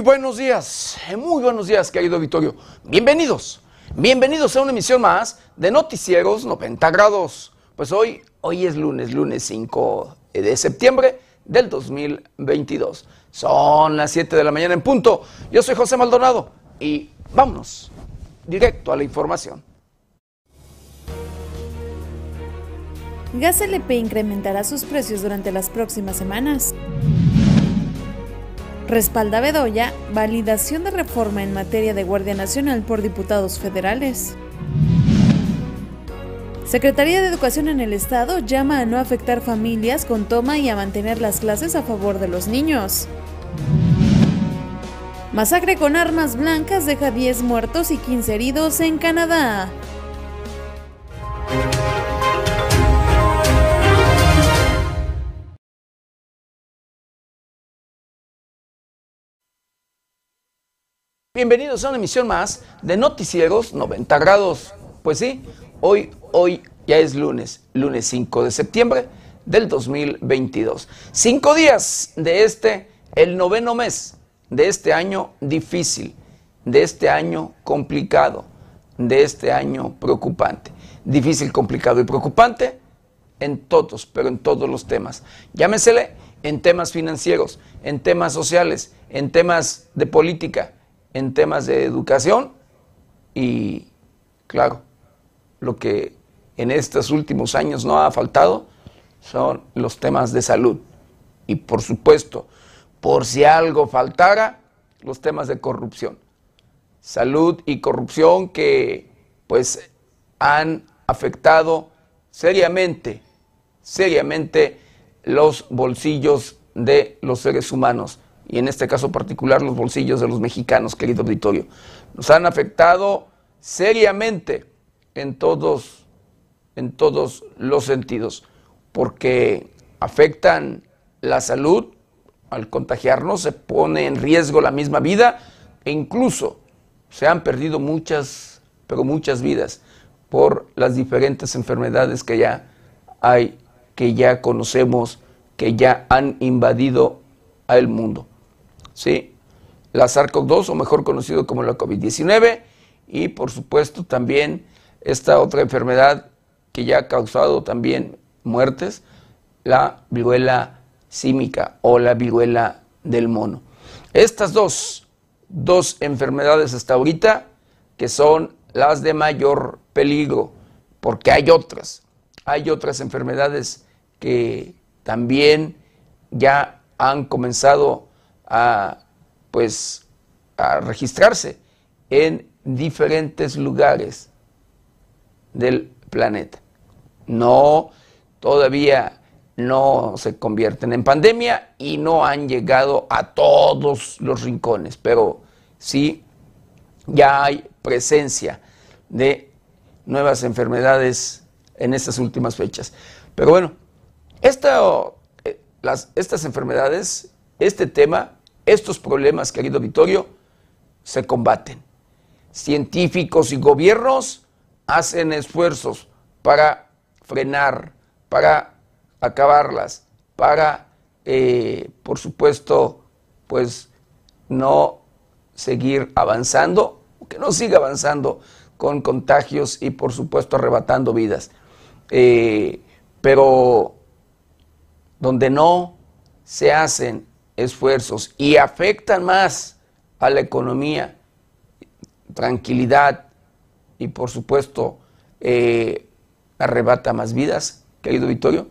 Buenos días, muy buenos días, querido Vittorio. Bienvenidos, bienvenidos a una emisión más de Noticieros 90 grados. Pues hoy, hoy es lunes, lunes 5 de septiembre del 2022. Son las 7 de la mañana en punto. Yo soy José Maldonado y vámonos directo a la información. Gas LP incrementará sus precios durante las próximas semanas. Respalda Bedoya validación de reforma en materia de Guardia Nacional por diputados federales. Secretaría de Educación en el Estado llama a no afectar familias con toma y a mantener las clases a favor de los niños. Masacre con armas blancas deja 10 muertos y 15 heridos en Canadá. Bienvenidos a una emisión más de Noticieros 90 grados. Pues sí, hoy, hoy ya es lunes, lunes 5 de septiembre del 2022. Cinco días de este, el noveno mes de este año difícil, de este año complicado, de este año preocupante. Difícil, complicado y preocupante en todos, pero en todos los temas. Llámesele en temas financieros, en temas sociales, en temas de política en temas de educación y, claro, lo que en estos últimos años no ha faltado son los temas de salud. Y por supuesto, por si algo faltara, los temas de corrupción. Salud y corrupción que pues han afectado seriamente, seriamente los bolsillos de los seres humanos y en este caso particular los bolsillos de los mexicanos, querido auditorio. Nos han afectado seriamente en todos, en todos los sentidos, porque afectan la salud, al contagiarnos se pone en riesgo la misma vida e incluso se han perdido muchas, pero muchas vidas por las diferentes enfermedades que ya hay, que ya conocemos, que ya han invadido al mundo. ¿Sí? la SARS-CoV-2 o mejor conocido como la COVID-19 y por supuesto también esta otra enfermedad que ya ha causado también muertes, la viruela símica o la viruela del mono. Estas dos, dos enfermedades hasta ahorita que son las de mayor peligro, porque hay otras, hay otras enfermedades que también ya han comenzado a, pues, a registrarse en diferentes lugares del planeta. No, todavía no se convierten en pandemia y no han llegado a todos los rincones, pero sí ya hay presencia de nuevas enfermedades en estas últimas fechas. Pero bueno, eh, las, estas enfermedades, este tema estos problemas, querido Vittorio, se combaten. Científicos y gobiernos hacen esfuerzos para frenar, para acabarlas, para, eh, por supuesto, pues no seguir avanzando, que no siga avanzando con contagios y, por supuesto, arrebatando vidas. Eh, pero donde no se hacen esfuerzos y afectan más a la economía, tranquilidad y por supuesto eh, arrebata más vidas, querido Vittorio,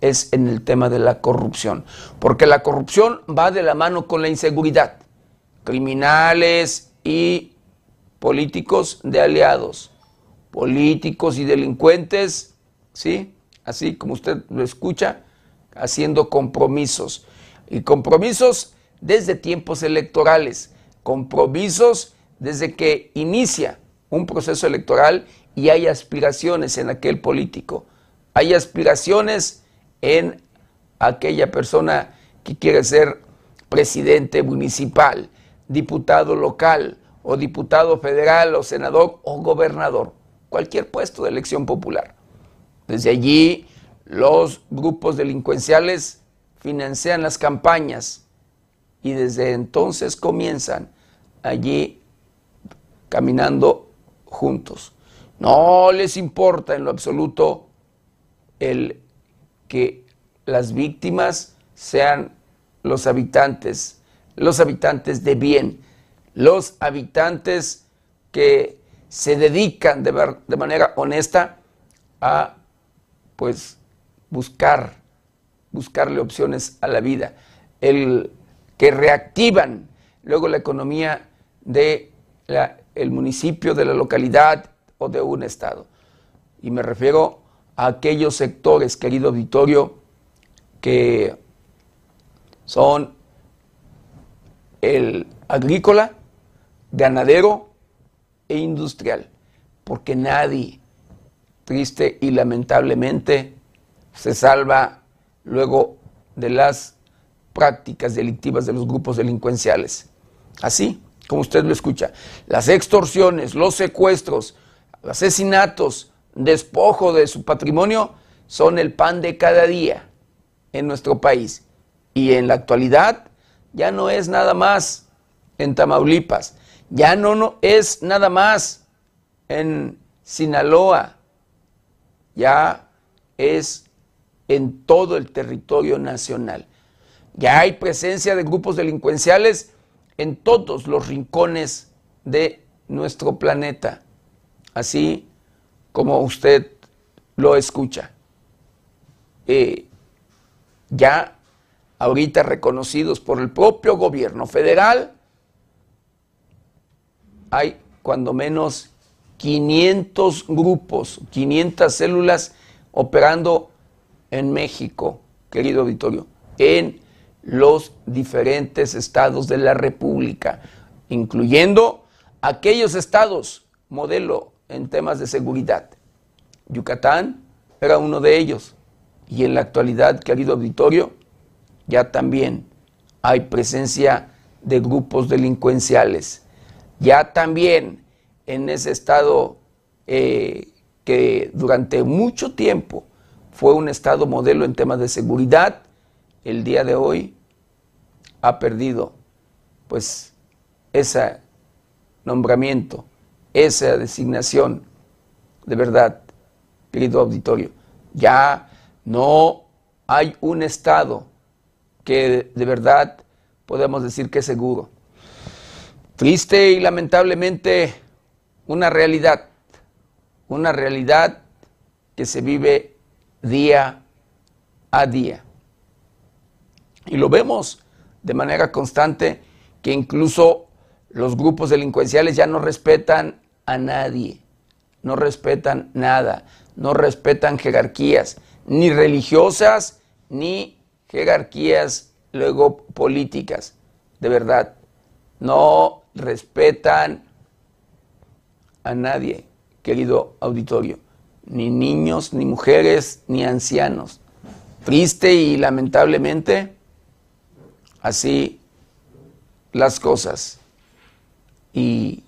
es en el tema de la corrupción. Porque la corrupción va de la mano con la inseguridad. Criminales y políticos de aliados, políticos y delincuentes, ¿sí? Así como usted lo escucha, haciendo compromisos y compromisos desde tiempos electorales, compromisos desde que inicia un proceso electoral y hay aspiraciones en aquel político, hay aspiraciones en aquella persona que quiere ser presidente municipal, diputado local o diputado federal o senador o gobernador, cualquier puesto de elección popular. Desde allí los grupos delincuenciales financian las campañas y desde entonces comienzan allí caminando juntos. No les importa en lo absoluto el que las víctimas sean los habitantes, los habitantes de bien, los habitantes que se dedican de, manera honesta a pues buscar, buscarle opciones a la vida, el que reactivan luego la economía de el municipio, de la localidad o de un estado. Y me refiero a aquellos sectores, querido auditorio, que son el agrícola, ganadero e industrial, porque nadie, triste y lamentablemente, se salva luego de las prácticas delictivas de los grupos delincuenciales. Así, como usted lo escucha, las extorsiones, los secuestros, asesinatos, despojo de su patrimonio son el pan de cada día en nuestro país. Y en la actualidad ya no es nada más en Tamaulipas, ya no, no es nada más en Sinaloa, ya es en todo el territorio nacional. Ya hay presencia de grupos delincuenciales en todos los rincones de nuestro planeta, así como usted lo escucha. Eh, ya ahorita reconocidos por el propio gobierno federal, hay cuando menos 500 grupos, 500 células operando en México, querido auditorio, en los diferentes estados de la República, incluyendo aquellos estados modelo en temas de seguridad. Yucatán era uno de ellos y en la actualidad, querido auditorio, ya también hay presencia de grupos delincuenciales. Ya también en ese estado eh, que durante mucho tiempo fue un estado modelo en temas de seguridad, el día de hoy ha perdido pues ese nombramiento, esa designación, de verdad, querido auditorio. Ya no hay un estado que de verdad podemos decir que es seguro. Triste y lamentablemente una realidad, una realidad que se vive día a día. Y lo vemos de manera constante que incluso los grupos delincuenciales ya no respetan a nadie, no respetan nada, no respetan jerarquías, ni religiosas, ni jerarquías luego políticas. De verdad, no respetan a nadie, querido auditorio, ni niños, ni mujeres, ni ancianos. Triste y lamentablemente, así las cosas. Y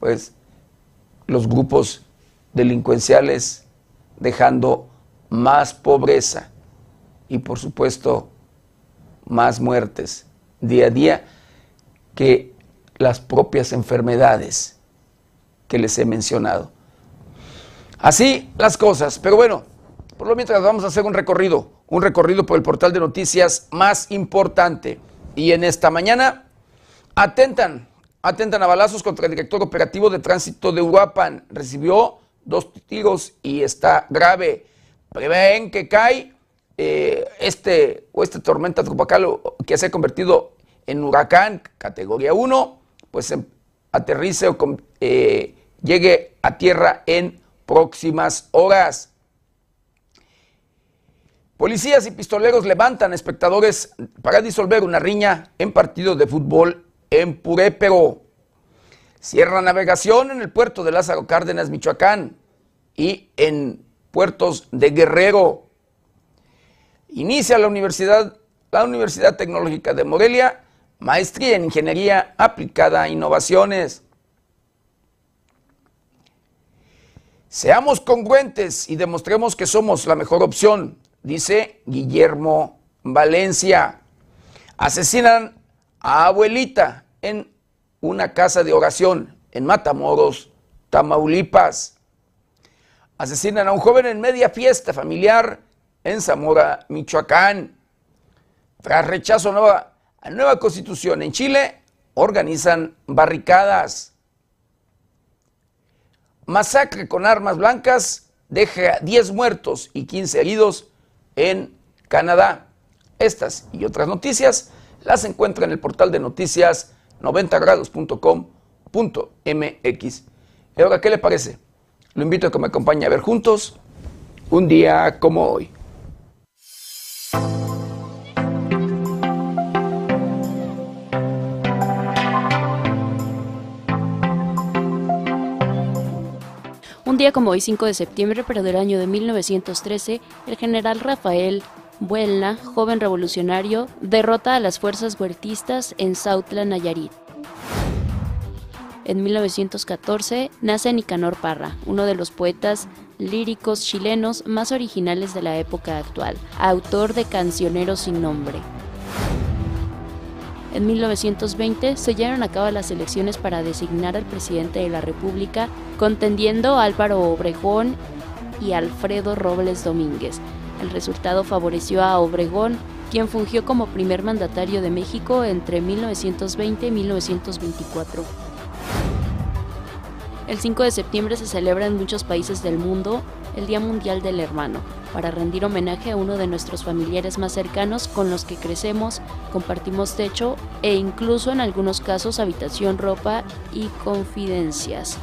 pues los grupos delincuenciales dejando más pobreza y por supuesto más muertes día a día que las propias enfermedades que les he mencionado. Así las cosas, pero bueno, por lo mientras vamos a hacer un recorrido, un recorrido por el portal de noticias más importante. Y en esta mañana atentan, atentan a balazos contra el director operativo de tránsito de Uruapan. Recibió dos tiros y está grave. Prevén que cae eh, este o esta tormenta tropical que se ha convertido en huracán categoría 1, pues em, aterrice o eh, llegue a tierra en próximas horas. Policías y pistoleros levantan espectadores para disolver una riña en partido de fútbol en Purépero. Cierra navegación en el puerto de Lázaro Cárdenas, Michoacán y en puertos de Guerrero. Inicia la Universidad, la Universidad Tecnológica de Morelia, maestría en Ingeniería aplicada a innovaciones. Seamos congruentes y demostremos que somos la mejor opción, dice Guillermo Valencia. Asesinan a abuelita en una casa de oración en Matamoros, Tamaulipas. Asesinan a un joven en media fiesta familiar en Zamora, Michoacán. Tras rechazo a nueva, a nueva constitución en Chile, organizan barricadas. Masacre con armas blancas deja 10 muertos y 15 heridos en Canadá. Estas y otras noticias las encuentra en el portal de noticias 90grados.com.mx. Y ahora, ¿qué le parece? Lo invito a que me acompañe a ver juntos un día como hoy. Día como hoy, 5 de septiembre, pero del año de 1913, el general Rafael Buelna, joven revolucionario, derrota a las fuerzas huertistas en Sautla, Nayarit. En 1914 nace Nicanor Parra, uno de los poetas líricos chilenos más originales de la época actual, autor de Cancioneros sin nombre. En 1920 se llevaron a cabo las elecciones para designar al presidente de la República, contendiendo Álvaro Obregón y Alfredo Robles Domínguez. El resultado favoreció a Obregón, quien fungió como primer mandatario de México entre 1920 y 1924. El 5 de septiembre se celebra en muchos países del mundo el Día Mundial del Hermano, para rendir homenaje a uno de nuestros familiares más cercanos con los que crecemos, compartimos techo e incluso en algunos casos habitación, ropa y confidencias.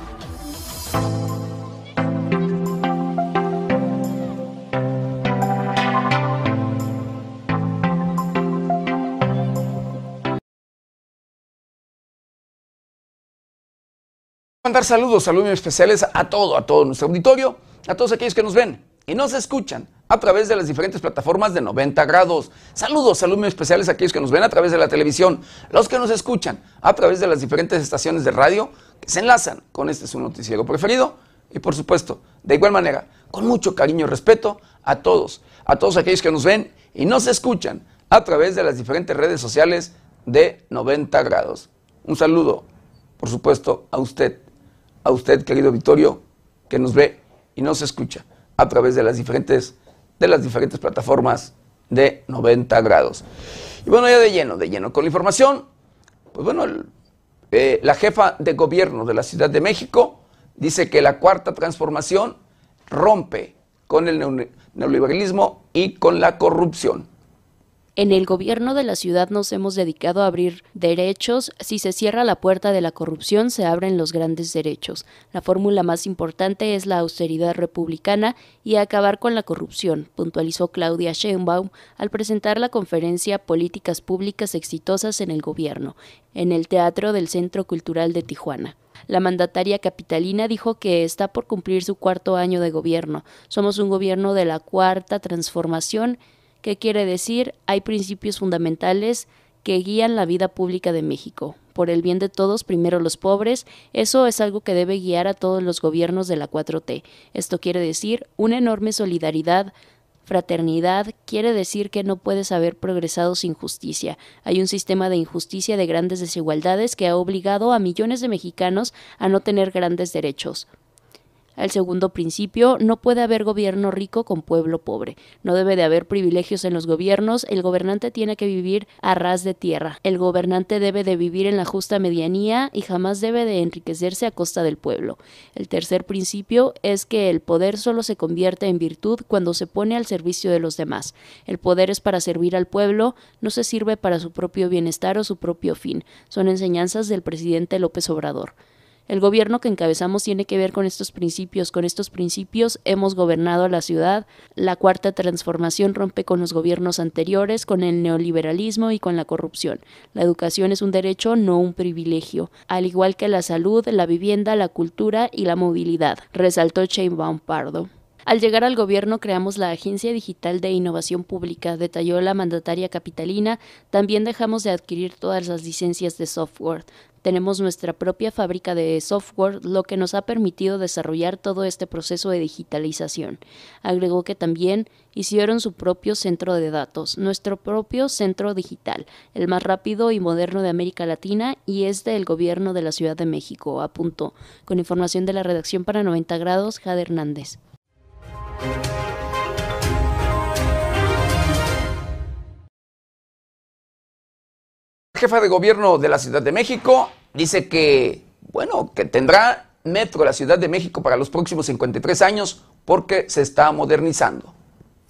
Mandar saludos, saludos especiales a todo, a todo nuestro auditorio, a todos aquellos que nos ven y nos escuchan a través de las diferentes plataformas de 90 grados. Saludos, saludos especiales a aquellos que nos ven a través de la televisión, los que nos escuchan a través de las diferentes estaciones de radio que se enlazan con este su noticiero preferido y por supuesto, de igual manera, con mucho cariño y respeto a todos, a todos aquellos que nos ven y nos escuchan a través de las diferentes redes sociales de 90 grados. Un saludo, por supuesto, a usted a usted, querido Vittorio, que nos ve y nos escucha a través de las diferentes, de las diferentes plataformas de 90 grados. Y bueno, ya de lleno, de lleno con la información, pues bueno, eh, la jefa de gobierno de la Ciudad de México dice que la cuarta transformación rompe con el neoliberalismo y con la corrupción. En el gobierno de la ciudad nos hemos dedicado a abrir derechos. Si se cierra la puerta de la corrupción, se abren los grandes derechos. La fórmula más importante es la austeridad republicana y acabar con la corrupción, puntualizó Claudia Sheinbaum al presentar la conferencia Políticas Públicas Exitosas en el Gobierno, en el Teatro del Centro Cultural de Tijuana. La mandataria capitalina dijo que está por cumplir su cuarto año de gobierno. Somos un gobierno de la cuarta transformación ¿Qué quiere decir? Hay principios fundamentales que guían la vida pública de México. Por el bien de todos, primero los pobres, eso es algo que debe guiar a todos los gobiernos de la 4T. Esto quiere decir una enorme solidaridad, fraternidad, quiere decir que no puedes haber progresado sin justicia. Hay un sistema de injusticia de grandes desigualdades que ha obligado a millones de mexicanos a no tener grandes derechos. El segundo principio, no puede haber gobierno rico con pueblo pobre. No debe de haber privilegios en los gobiernos. El gobernante tiene que vivir a ras de tierra. El gobernante debe de vivir en la justa medianía y jamás debe de enriquecerse a costa del pueblo. El tercer principio es que el poder solo se convierte en virtud cuando se pone al servicio de los demás. El poder es para servir al pueblo, no se sirve para su propio bienestar o su propio fin. Son enseñanzas del presidente López Obrador. El gobierno que encabezamos tiene que ver con estos principios. Con estos principios hemos gobernado la ciudad. La cuarta transformación rompe con los gobiernos anteriores, con el neoliberalismo y con la corrupción. La educación es un derecho, no un privilegio, al igual que la salud, la vivienda, la cultura y la movilidad, resaltó Sheinbaum Pardo. Al llegar al gobierno creamos la Agencia Digital de Innovación Pública, detalló la mandataria capitalina. También dejamos de adquirir todas las licencias de software. Tenemos nuestra propia fábrica de software, lo que nos ha permitido desarrollar todo este proceso de digitalización. Agregó que también hicieron su propio centro de datos, nuestro propio centro digital, el más rápido y moderno de América Latina y es del gobierno de la Ciudad de México, apuntó. Con información de la redacción para 90 grados, Jade Hernández. Jefa de gobierno de la Ciudad de México dice que, bueno, que tendrá metro la Ciudad de México para los próximos 53 años porque se está modernizando.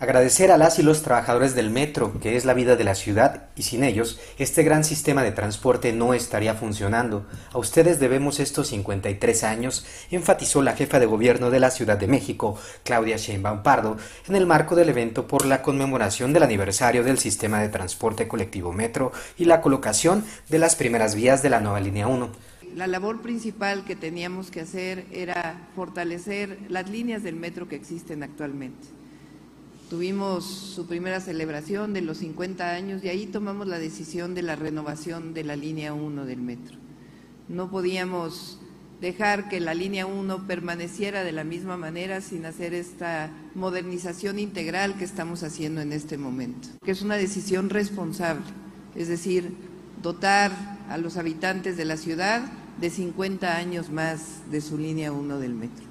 Agradecer a las y los trabajadores del metro, que es la vida de la ciudad, y sin ellos, este gran sistema de transporte no estaría funcionando. A ustedes debemos estos 53 años, enfatizó la jefa de gobierno de la Ciudad de México, Claudia Sheinbaum Pardo, en el marco del evento por la conmemoración del aniversario del sistema de transporte colectivo metro y la colocación de las primeras vías de la nueva línea 1 la labor principal que teníamos que hacer era fortalecer las líneas del metro que existen actualmente. Tuvimos su primera celebración de los 50 años y ahí tomamos la decisión de la renovación de la línea 1 del metro. No podíamos dejar que la línea 1 permaneciera de la misma manera sin hacer esta modernización integral que estamos haciendo en este momento, que es una decisión responsable, es decir, dotar a los habitantes de la ciudad de 50 años más de su línea 1 del metro.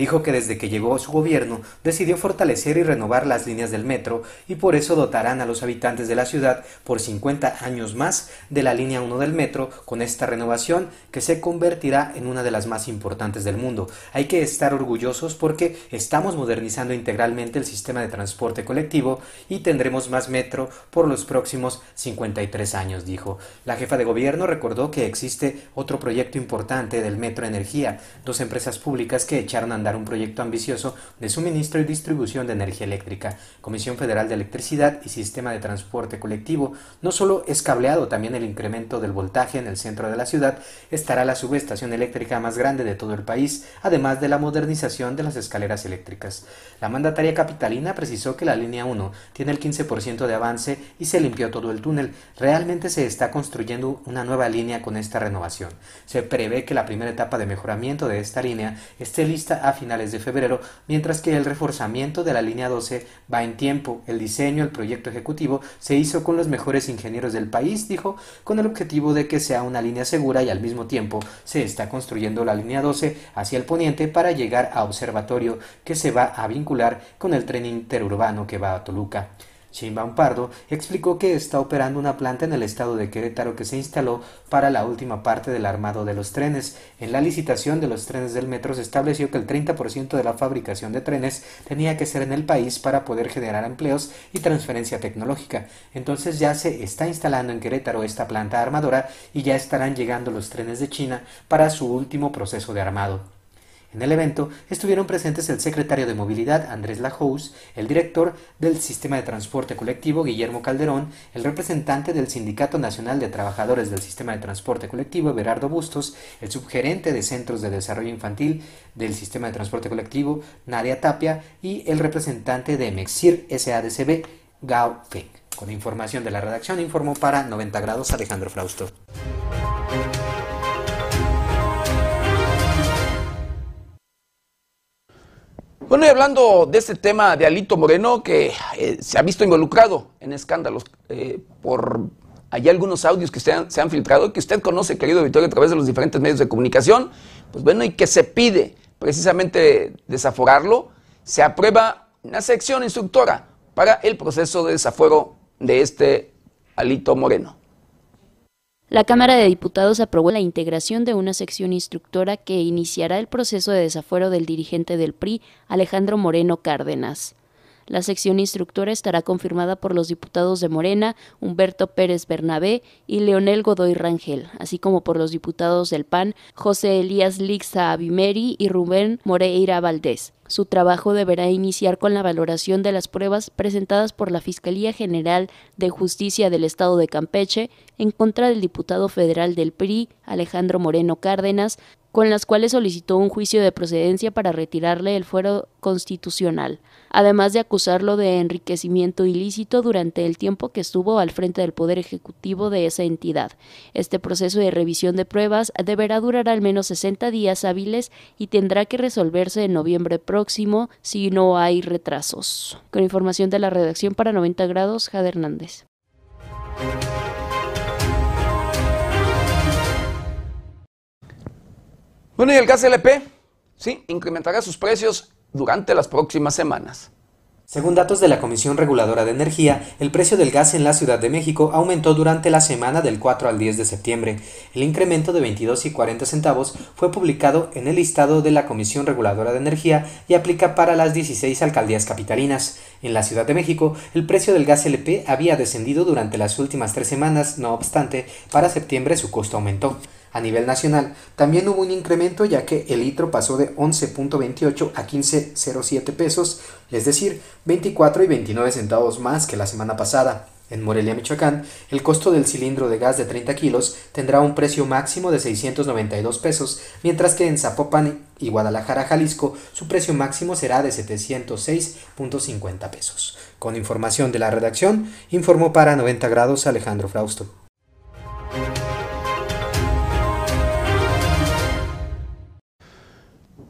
Dijo que desde que llegó su gobierno decidió fortalecer y renovar las líneas del metro y por eso dotarán a los habitantes de la ciudad por 50 años más de la línea 1 del metro con esta renovación que se convertirá en una de las más importantes del mundo. Hay que estar orgullosos porque estamos modernizando integralmente el sistema de transporte colectivo y tendremos más metro por los próximos 53 años, dijo. La jefa de gobierno recordó que existe otro proyecto importante del Metro Energía, dos empresas públicas que echaron a un proyecto ambicioso de suministro y distribución de energía eléctrica. Comisión Federal de Electricidad y Sistema de Transporte Colectivo no solo es cableado, también el incremento del voltaje en el centro de la ciudad estará la subestación eléctrica más grande de todo el país, además de la modernización de las escaleras eléctricas. La mandataria capitalina precisó que la línea 1 tiene el 15% de avance y se limpió todo el túnel. Realmente se está construyendo una nueva línea con esta renovación. Se prevé que la primera etapa de mejoramiento de esta línea esté lista a finales de febrero, mientras que el reforzamiento de la línea 12 va en tiempo. El diseño, el proyecto ejecutivo se hizo con los mejores ingenieros del país, dijo, con el objetivo de que sea una línea segura y al mismo tiempo se está construyendo la línea 12 hacia el poniente para llegar a Observatorio, que se va a vincular con el tren interurbano que va a Toluca. Sheinbaum Pardo explicó que está operando una planta en el estado de Querétaro que se instaló para la última parte del armado de los trenes. En la licitación de los trenes del metro se estableció que el 30% de la fabricación de trenes tenía que ser en el país para poder generar empleos y transferencia tecnológica. Entonces ya se está instalando en Querétaro esta planta armadora y ya estarán llegando los trenes de China para su último proceso de armado. En el evento estuvieron presentes el secretario de Movilidad Andrés Lajous, el director del Sistema de Transporte Colectivo Guillermo Calderón, el representante del Sindicato Nacional de Trabajadores del Sistema de Transporte Colectivo Berardo Bustos, el subgerente de Centros de Desarrollo Infantil del Sistema de Transporte Colectivo Nadia Tapia y el representante de Mexir SADCB Gao Feng. Con información de la redacción informó para 90 grados Alejandro Frausto. Bueno, y hablando de este tema de Alito Moreno, que eh, se ha visto involucrado en escándalos eh, por hay algunos audios que se han, se han, filtrado, que usted conoce, querido Victoria, a través de los diferentes medios de comunicación, pues bueno, y que se pide precisamente desaforarlo, se aprueba una sección instructora para el proceso de desafuero de este Alito Moreno. La Cámara de Diputados aprobó la integración de una sección instructora que iniciará el proceso de desafuero del dirigente del PRI, Alejandro Moreno Cárdenas. La sección instructora estará confirmada por los diputados de Morena, Humberto Pérez Bernabé y Leonel Godoy Rangel, así como por los diputados del PAN, José Elías Lixa Abimeri y Rubén Moreira Valdés. Su trabajo deberá iniciar con la valoración de las pruebas presentadas por la Fiscalía General de Justicia del Estado de Campeche en contra del diputado federal del PRI, Alejandro Moreno Cárdenas, con las cuales solicitó un juicio de procedencia para retirarle el fuero constitucional, además de acusarlo de enriquecimiento ilícito durante el tiempo que estuvo al frente del Poder Ejecutivo de esa entidad. Este proceso de revisión de pruebas deberá durar al menos 60 días hábiles y tendrá que resolverse en noviembre próximo si no hay retrasos. Con información de la redacción para 90 grados, Jade Hernández. Bueno, y el gas LP, sí, incrementará sus precios durante las próximas semanas. Según datos de la Comisión Reguladora de Energía, el precio del gas en la Ciudad de México aumentó durante la semana del 4 al 10 de septiembre. El incremento de 22 y 40 centavos fue publicado en el listado de la Comisión Reguladora de Energía y aplica para las 16 alcaldías capitalinas. En la Ciudad de México, el precio del gas LP había descendido durante las últimas tres semanas, no obstante, para septiembre su costo aumentó. A nivel nacional, también hubo un incremento ya que el litro pasó de 11.28 a 15.07 pesos, es decir, 24 y 29 centavos más que la semana pasada. En Morelia, Michoacán, el costo del cilindro de gas de 30 kilos tendrá un precio máximo de 692 pesos, mientras que en Zapopan y Guadalajara, Jalisco, su precio máximo será de 706.50 pesos. Con información de la redacción, informó para 90 grados Alejandro Frausto.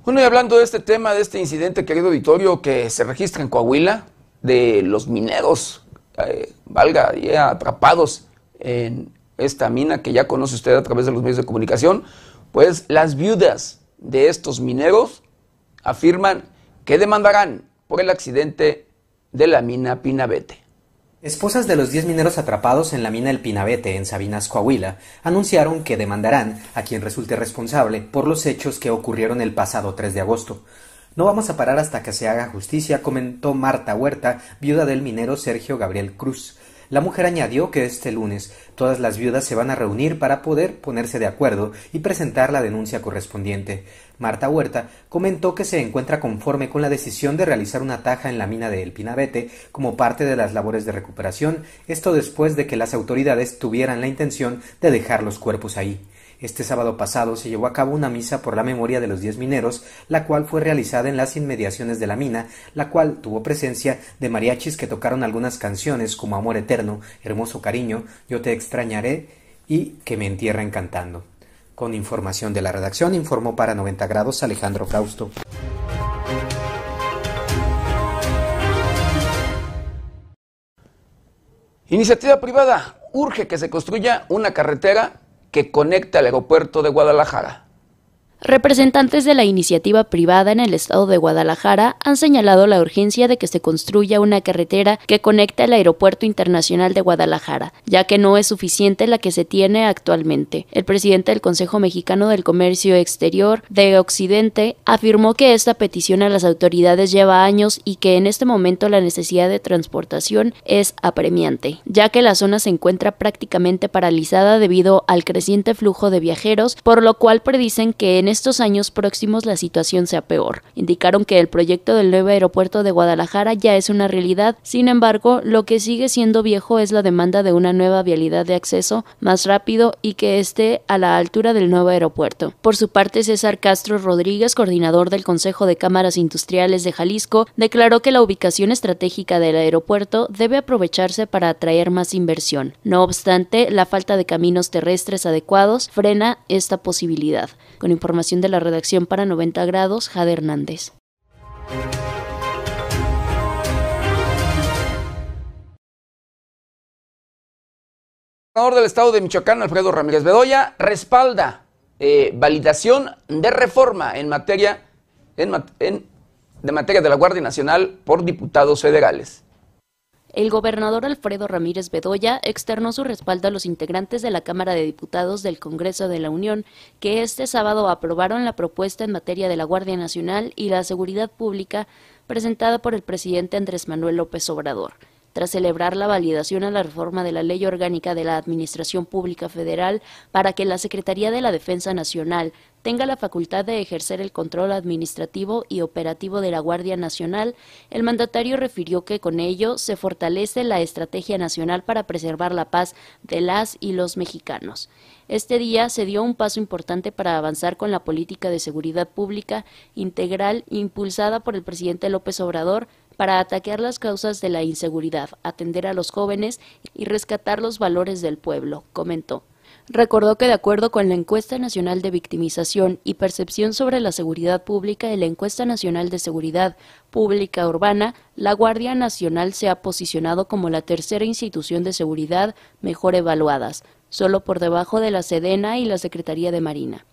Bueno, y hablando de este tema, de este incidente, querido auditorio, que se registra en Coahuila, de los mineros, eh, valga, ya atrapados en esta mina que ya conoce usted a través de los medios de comunicación, pues las viudas de estos mineros afirman que demandarán por el accidente de la mina Pinabete. Esposas de los 10 mineros atrapados en la mina El Pinabete en Sabinas, Coahuila, anunciaron que demandarán a quien resulte responsable por los hechos que ocurrieron el pasado 3 de agosto. No vamos a parar hasta que se haga justicia, comentó Marta Huerta, viuda del minero Sergio Gabriel Cruz. La mujer añadió que este lunes todas las viudas se van a reunir para poder ponerse de acuerdo y presentar la denuncia correspondiente. Marta Huerta comentó que se encuentra conforme con la decisión de realizar una taja en la mina de El Pinabete como parte de las labores de recuperación, esto después de que las autoridades tuvieran la intención de dejar los cuerpos ahí. Este sábado pasado se llevó a cabo una misa por la memoria de los diez mineros, la cual fue realizada en las inmediaciones de la mina, la cual tuvo presencia de mariachis que tocaron algunas canciones como Amor Eterno, Hermoso Cariño, Yo te extrañaré y Que me entierren cantando. Con información de la redacción informó para 90 grados Alejandro Frausto. Iniciativa privada urge que se construya una carretera que conecta al aeropuerto de Guadalajara. Representantes de la iniciativa privada en el estado de Guadalajara han señalado la urgencia de que se construya una carretera que conecte al Aeropuerto Internacional de Guadalajara, ya que no es suficiente la que se tiene actualmente. El presidente del Consejo Mexicano del Comercio Exterior de Occidente afirmó que esta petición a las autoridades lleva años y que en este momento la necesidad de transportación es apremiante, ya que la zona se encuentra prácticamente paralizada debido al creciente flujo de viajeros, por lo cual predicen que en estos años próximos la situación sea peor. Indicaron que el proyecto del nuevo aeropuerto de Guadalajara ya es una realidad, sin embargo, lo que sigue siendo viejo es la demanda de una nueva vialidad de acceso más rápido y que esté a la altura del nuevo aeropuerto. Por su parte, César Castro Rodríguez, coordinador del Consejo de Cámaras Industriales de Jalisco, declaró que la ubicación estratégica del aeropuerto debe aprovecharse para atraer más inversión. No obstante, la falta de caminos terrestres adecuados frena esta posibilidad. Con información de la redacción para 90 grados, Jade Hernández. El gobernador del estado de Michoacán, Alfredo Ramírez Bedoya, respalda eh, validación de reforma en materia, de materia de la Guardia Nacional por diputados federales. El gobernador Alfredo Ramírez Bedoya externó su respaldo a los integrantes de la Cámara de Diputados del Congreso de la Unión, que este sábado aprobaron la propuesta en materia de la Guardia Nacional y la Seguridad Pública presentada por el presidente Andrés Manuel López Obrador. Tras celebrar la validación a la reforma de la Ley Orgánica de la Administración Pública Federal para que la Secretaría de la Defensa Nacional tenga la facultad de ejercer el control administrativo y operativo de la Guardia Nacional, el mandatario refirió que con ello se fortalece la estrategia nacional para preservar la paz de las y los mexicanos. Este día se dio un paso importante para avanzar con la política de seguridad pública integral impulsada por el presidente López Obrador para atacar las causas de la inseguridad, atender a los jóvenes y rescatar los valores del pueblo, comentó. Recordó que de acuerdo con la encuesta nacional de victimización y percepción sobre la seguridad pública y la encuesta nacional de seguridad pública urbana, la Guardia Nacional se ha posicionado como la tercera institución de seguridad mejor evaluadas, solo por debajo de la Sedena y la Secretaría de Marina.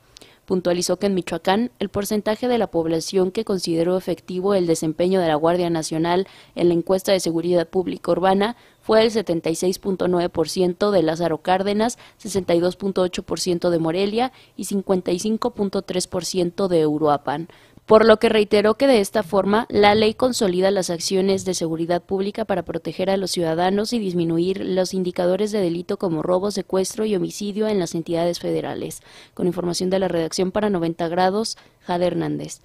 Puntualizó que en Michoacán el porcentaje de la población que consideró efectivo el desempeño de la Guardia Nacional en la encuesta de seguridad pública urbana fue el 76.9% de Lázaro Cárdenas, 62.8% de Morelia y 55.3% de Uruapan por lo que reiteró que de esta forma la ley consolida las acciones de seguridad pública para proteger a los ciudadanos y disminuir los indicadores de delito como robo, secuestro y homicidio en las entidades federales. Con información de la redacción para 90 grados, Jade Hernández.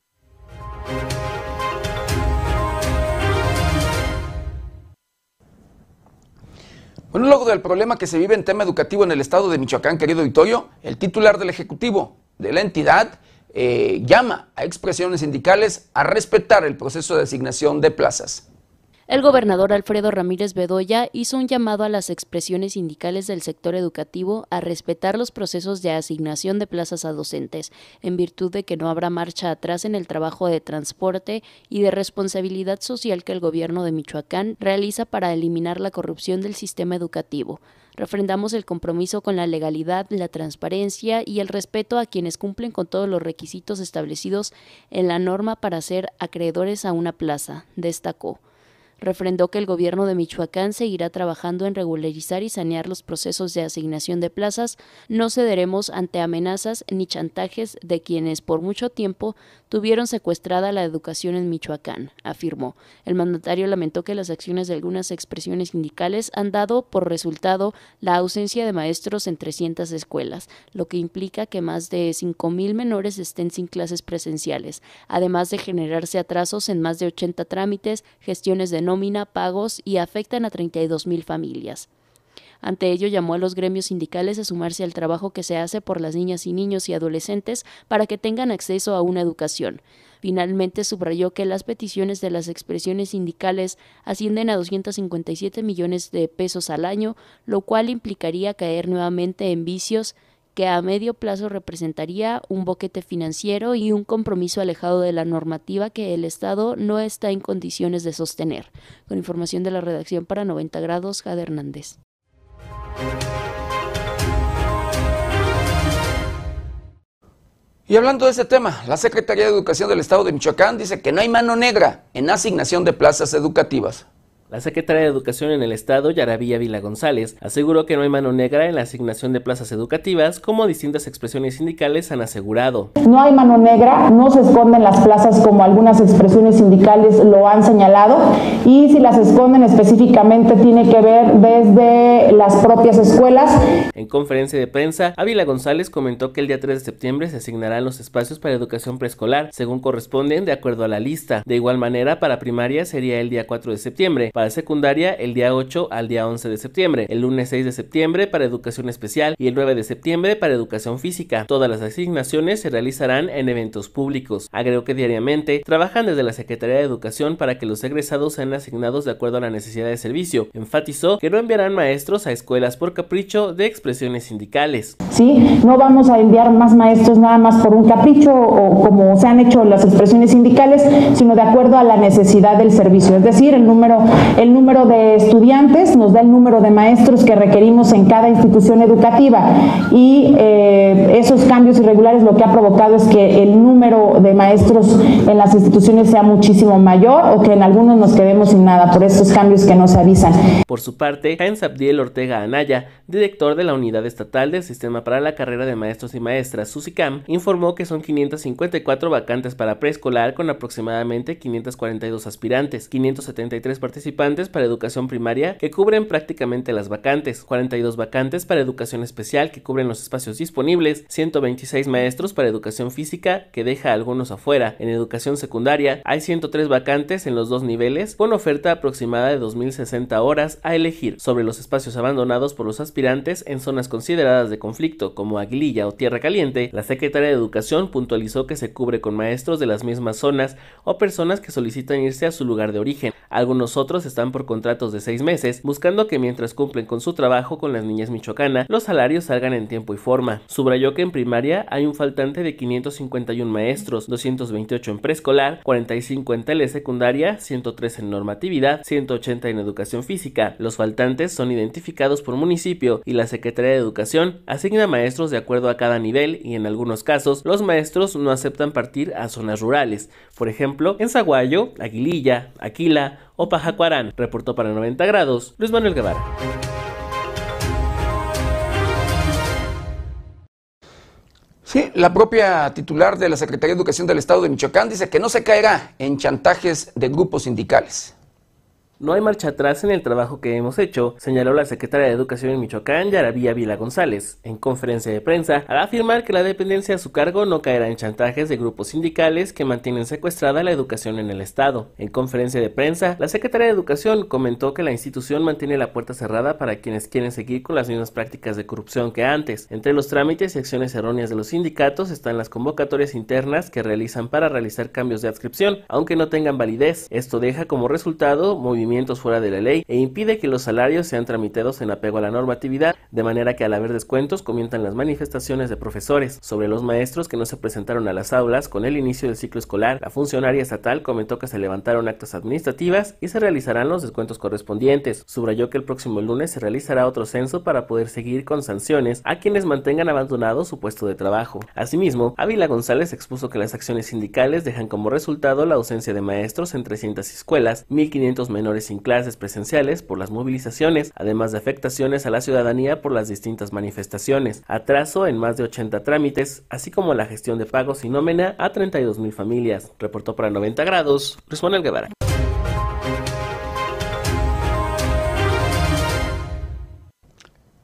Bueno, luego del problema que se vive en tema educativo en el estado de Michoacán, querido Vitorio, el titular del Ejecutivo de la entidad eh, llama a expresiones sindicales a respetar el proceso de asignación de plazas. El gobernador Alfredo Ramírez Bedoya hizo un llamado a las expresiones sindicales del sector educativo a respetar los procesos de asignación de plazas a docentes, en virtud de que no habrá marcha atrás en el trabajo de transporte y de responsabilidad social que el gobierno de Michoacán realiza para eliminar la corrupción del sistema educativo refrendamos el compromiso con la legalidad, la transparencia y el respeto a quienes cumplen con todos los requisitos establecidos en la norma para ser acreedores a una plaza, destacó refrendó que el gobierno de Michoacán seguirá trabajando en regularizar y sanear los procesos de asignación de plazas. No cederemos ante amenazas ni chantajes de quienes por mucho tiempo tuvieron secuestrada la educación en Michoacán, afirmó. El mandatario lamentó que las acciones de algunas expresiones sindicales han dado por resultado la ausencia de maestros en 300 escuelas, lo que implica que más de 5.000 menores estén sin clases presenciales, además de generarse atrasos en más de 80 trámites, gestiones de nómina, pagos y afectan a 32 mil familias. Ante ello, llamó a los gremios sindicales a sumarse al trabajo que se hace por las niñas y niños y adolescentes para que tengan acceso a una educación. Finalmente, subrayó que las peticiones de las expresiones sindicales ascienden a 257 millones de pesos al año, lo cual implicaría caer nuevamente en vicios que a medio plazo representaría un boquete financiero y un compromiso alejado de la normativa que el Estado no está en condiciones de sostener. Con información de la redacción para 90 grados, Jade Hernández. Y hablando de ese tema, la Secretaría de Educación del Estado de Michoacán dice que no hay mano negra en asignación de plazas educativas. La secretaria de Educación en el Estado, Yaravilla Vila González, aseguró que no hay mano negra en la asignación de plazas educativas, como distintas expresiones sindicales han asegurado. No hay mano negra, no se esconden las plazas como algunas expresiones sindicales lo han señalado, y si las esconden específicamente tiene que ver desde las propias escuelas. En conferencia de prensa, Ávila González comentó que el día 3 de septiembre se asignarán los espacios para educación preescolar, según corresponden de acuerdo a la lista. De igual manera, para primaria sería el día 4 de septiembre, para secundaria el día 8 al día 11 de septiembre, el lunes 6 de septiembre para educación especial y el 9 de septiembre para educación física. Todas las asignaciones se realizarán en eventos públicos. Agregó que diariamente trabajan desde la Secretaría de Educación para que los egresados sean asignados de acuerdo a la necesidad de servicio. Enfatizó que no enviarán maestros a escuelas por capricho de expresiones sindicales. Sí, no vamos a enviar más maestros nada más por un capricho o como se han hecho las expresiones sindicales, sino de acuerdo a la necesidad del servicio, es decir, el número el número de estudiantes, nos da el número de maestros que requerimos en cada institución educativa y eh, esos cambios irregulares lo que ha provocado es que el número de maestros en las instituciones sea muchísimo mayor o que en algunos nos quedemos sin nada por estos cambios que nos avisan. Por su parte, James Abdiel Ortega Anaya, director de la Unidad Estatal del Sistema para la Carrera de Maestros y Maestras, SUSICAM, informó que son 554 vacantes para preescolar con aproximadamente 542 aspirantes, 573 participantes participantes para educación primaria que cubren prácticamente las vacantes, 42 vacantes para educación especial que cubren los espacios disponibles, 126 maestros para educación física que deja a algunos afuera. En educación secundaria hay 103 vacantes en los dos niveles con oferta aproximada de 2.060 horas a elegir sobre los espacios abandonados por los aspirantes en zonas consideradas de conflicto como Aguililla o Tierra Caliente. La Secretaría de Educación puntualizó que se cubre con maestros de las mismas zonas o personas que solicitan irse a su lugar de origen. Algunos otros están por contratos de seis meses, buscando que mientras cumplen con su trabajo con las niñas michoacana, los salarios salgan en tiempo y forma. Subrayó que en primaria hay un faltante de 551 maestros, 228 en preescolar, 45 en telesecundaria, 103 en normatividad, 180 en educación física. Los faltantes son identificados por municipio y la Secretaría de Educación asigna maestros de acuerdo a cada nivel y en algunos casos los maestros no aceptan partir a zonas rurales. Por ejemplo, en Zaguayo, Aguililla, Aquila o Pajacuarán. Reportó para 90 grados Luis Manuel Guevara. Sí, la propia titular de la Secretaría de Educación del Estado de Michoacán dice que no se caerá en chantajes de grupos sindicales. No hay marcha atrás en el trabajo que hemos hecho, señaló la secretaria de Educación en Michoacán, Yaravía Vila González, en conferencia de prensa, al afirmar que la dependencia a su cargo no caerá en chantajes de grupos sindicales que mantienen secuestrada la educación en el Estado. En conferencia de prensa, la secretaria de Educación comentó que la institución mantiene la puerta cerrada para quienes quieren seguir con las mismas prácticas de corrupción que antes. Entre los trámites y acciones erróneas de los sindicatos están las convocatorias internas que realizan para realizar cambios de adscripción, aunque no tengan validez. Esto deja como resultado movimientos fuera de la ley e impide que los salarios sean tramitados en apego a la normatividad, de manera que al haber descuentos comienzan las manifestaciones de profesores. Sobre los maestros que no se presentaron a las aulas con el inicio del ciclo escolar, la funcionaria estatal comentó que se levantaron actas administrativas y se realizarán los descuentos correspondientes. Subrayó que el próximo lunes se realizará otro censo para poder seguir con sanciones a quienes mantengan abandonado su puesto de trabajo. Asimismo, Ávila González expuso que las acciones sindicales dejan como resultado la ausencia de maestros en 300 escuelas, 1.500 menores sin clases presenciales por las movilizaciones, además de afectaciones a la ciudadanía por las distintas manifestaciones, atraso en más de 80 trámites, así como la gestión de pagos y nómina a 32 mil familias. Reportó para 90 grados Luis Manuel Guevara.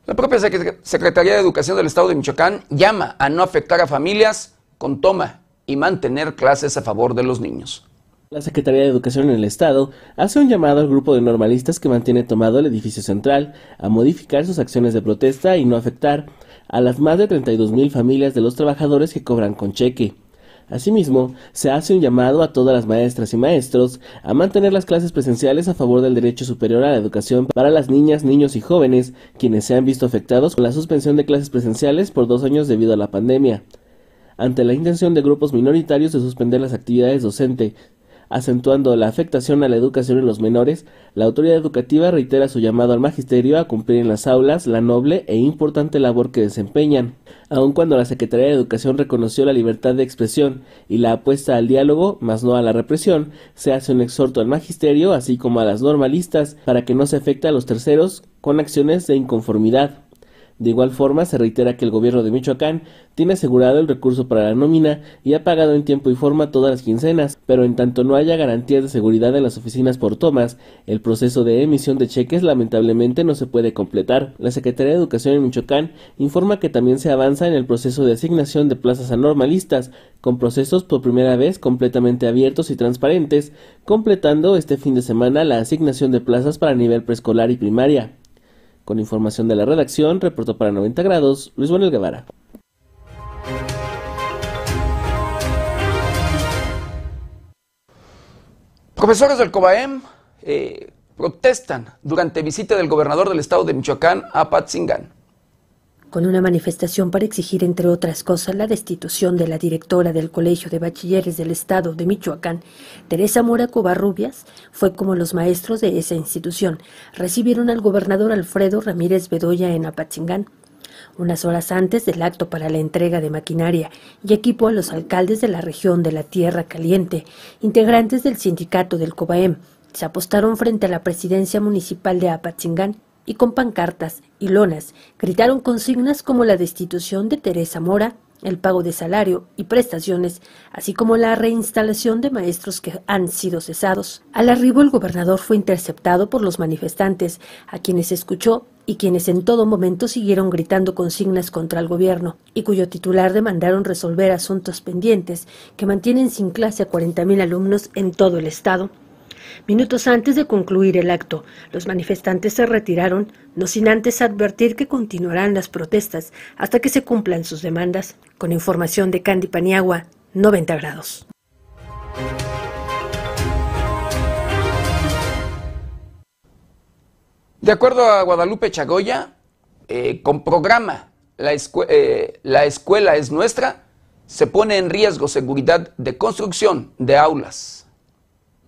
La propia Secretaría de Educación del Estado de Michoacán llama a no afectar a familias con toma y mantener clases a favor de los niños. La Secretaría de Educación en el Estado hace un llamado al grupo de normalistas que mantiene tomado el edificio central a modificar sus acciones de protesta y no afectar a las más de 32 mil familias de los trabajadores que cobran con cheque. Asimismo, se hace un llamado a todas las maestras y maestros a mantener las clases presenciales a favor del derecho superior a la educación para las niñas, niños y jóvenes, quienes se han visto afectados con la suspensión de clases presenciales por dos años debido a la pandemia. Ante la intención de grupos minoritarios de suspender las actividades docente, acentuando la afectación a la educación en los menores, la autoridad educativa reitera su llamado al magisterio a cumplir en las aulas la noble e importante labor que desempeñan. Aun cuando la Secretaría de Educación reconoció la libertad de expresión y la apuesta al diálogo, más no a la represión, se hace un exhorto al magisterio, así como a las normalistas, para que no se afecte a los terceros con acciones de inconformidad. De igual forma, se reitera que el gobierno de Michoacán tiene asegurado el recurso para la nómina y ha pagado en tiempo y forma todas las quincenas, pero en tanto no haya garantías de seguridad en las oficinas por tomas, el proceso de emisión de cheques lamentablemente no se puede completar. La Secretaría de Educación en Michoacán informa que también se avanza en el proceso de asignación de plazas anormalistas, con procesos por primera vez completamente abiertos y transparentes, completando este fin de semana la asignación de plazas para nivel preescolar y primaria. Con información de la redacción, reportó para 90 grados Luis Manuel Guevara. Profesores del COBAEM eh, protestan durante visita del gobernador del estado de Michoacán a Patzingán con una manifestación para exigir, entre otras cosas, la destitución de la directora del Colegio de Bachilleres del Estado de Michoacán, Teresa Mora Covarrubias, fue como los maestros de esa institución recibieron al gobernador Alfredo Ramírez Bedoya en Apatzingán. Unas horas antes del acto para la entrega de maquinaria y equipo a los alcaldes de la región de la Tierra Caliente, integrantes del sindicato del COBAEM, se apostaron frente a la presidencia municipal de Apatzingán y con pancartas y lonas gritaron consignas como la destitución de Teresa Mora el pago de salario y prestaciones, así como la reinstalación de maestros que han sido cesados. Al arribo el gobernador fue interceptado por los manifestantes, a quienes escuchó y quienes en todo momento siguieron gritando consignas contra el gobierno, y cuyo titular demandaron resolver asuntos pendientes que mantienen sin clase a 40.000 alumnos en todo el estado. Minutos antes de concluir el acto, los manifestantes se retiraron, no sin antes advertir que continuarán las protestas hasta que se cumplan sus demandas. Con información de Candy Paniagua, 90 grados. De acuerdo a Guadalupe Chagoya, eh, con programa eh, la escuela es nuestra, se pone en riesgo seguridad de construcción de aulas.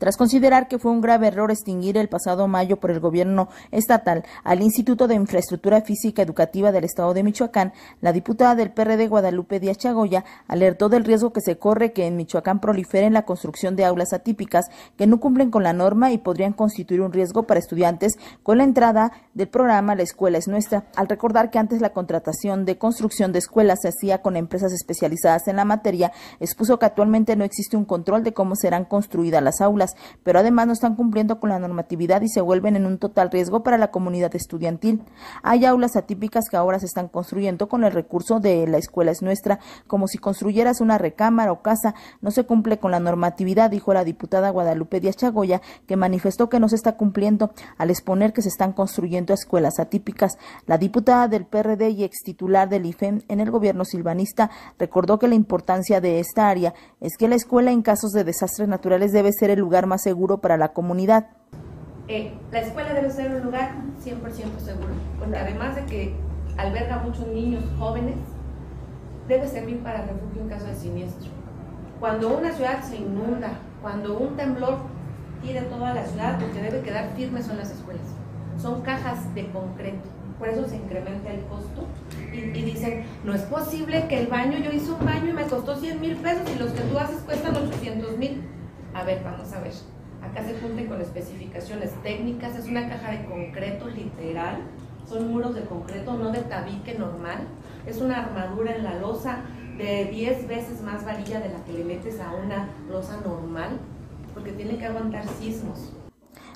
Tras considerar que fue un grave error extinguir el pasado mayo por el gobierno estatal al Instituto de Infraestructura Física Educativa del Estado de Michoacán, la diputada del PRD Guadalupe Díaz Chagoya alertó del riesgo que se corre que en Michoacán proliferen la construcción de aulas atípicas que no cumplen con la norma y podrían constituir un riesgo para estudiantes con la entrada del programa La Escuela es Nuestra, al recordar que antes la contratación de construcción de escuelas se hacía con empresas especializadas en la materia, expuso que actualmente no existe un control de cómo serán construidas las aulas pero además no están cumpliendo con la normatividad y se vuelven en un total riesgo para la comunidad estudiantil. Hay aulas atípicas que ahora se están construyendo con el recurso de la escuela es nuestra, como si construyeras una recámara o casa, no se cumple con la normatividad, dijo la diputada Guadalupe Díaz Chagoya, que manifestó que no se está cumpliendo al exponer que se están construyendo escuelas atípicas. La diputada del PRD y ex titular del IFEM en el gobierno silvanista recordó que la importancia de esta área es que la escuela en casos de desastres naturales debe ser el lugar más seguro para la comunidad. Eh, la escuela debe ser un lugar 100% seguro, porque además de que alberga muchos niños jóvenes, debe servir para refugio en caso de siniestro. Cuando una ciudad se inunda, cuando un temblor tire toda la ciudad, lo que debe quedar firme son las escuelas. Son cajas de concreto, por eso se incrementa el costo. Y, y, dicen, no es posible que el baño, yo hice un baño y me costó 100 mil pesos y los que tú haces cuestan 800 mil a ver, vamos a ver. Acá se junten con especificaciones técnicas, es una caja de concreto literal, son muros de concreto, no de tabique normal, es una armadura en la losa de 10 veces más varilla de la que le metes a una losa normal, porque tiene que aguantar sismos.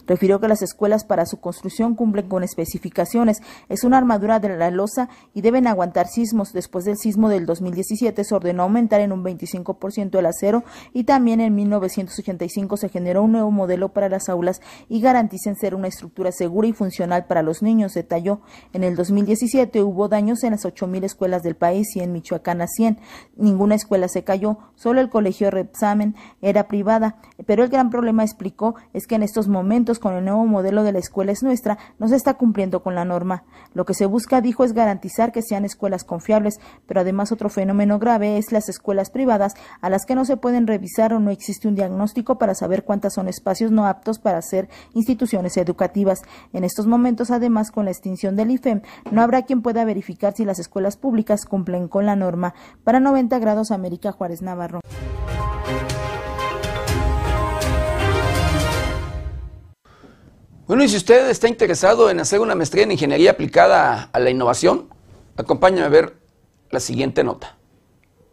Refirió que las escuelas para su construcción cumplen con especificaciones. Es una armadura de la losa y deben aguantar sismos. Después del sismo del 2017 se ordenó aumentar en un 25% el acero y también en 1985 se generó un nuevo modelo para las aulas y garanticen ser una estructura segura y funcional para los niños, detalló. En el 2017 hubo daños en las 8.000 escuelas del país y en Michoacán a 100. Ninguna escuela se cayó, solo el colegio Repsamen era privada. Pero el gran problema, explicó, es que en estos momentos con el nuevo modelo de la escuela es nuestra, no se está cumpliendo con la norma. Lo que se busca, dijo, es garantizar que sean escuelas confiables, pero además otro fenómeno grave es las escuelas privadas a las que no se pueden revisar o no existe un diagnóstico para saber cuántas son espacios no aptos para ser instituciones educativas. En estos momentos, además, con la extinción del IFEM, no habrá quien pueda verificar si las escuelas públicas cumplen con la norma. Para 90 grados, América Juárez Navarro. Bueno, y si usted está interesado en hacer una maestría en ingeniería aplicada a la innovación, acompáñame a ver la siguiente nota.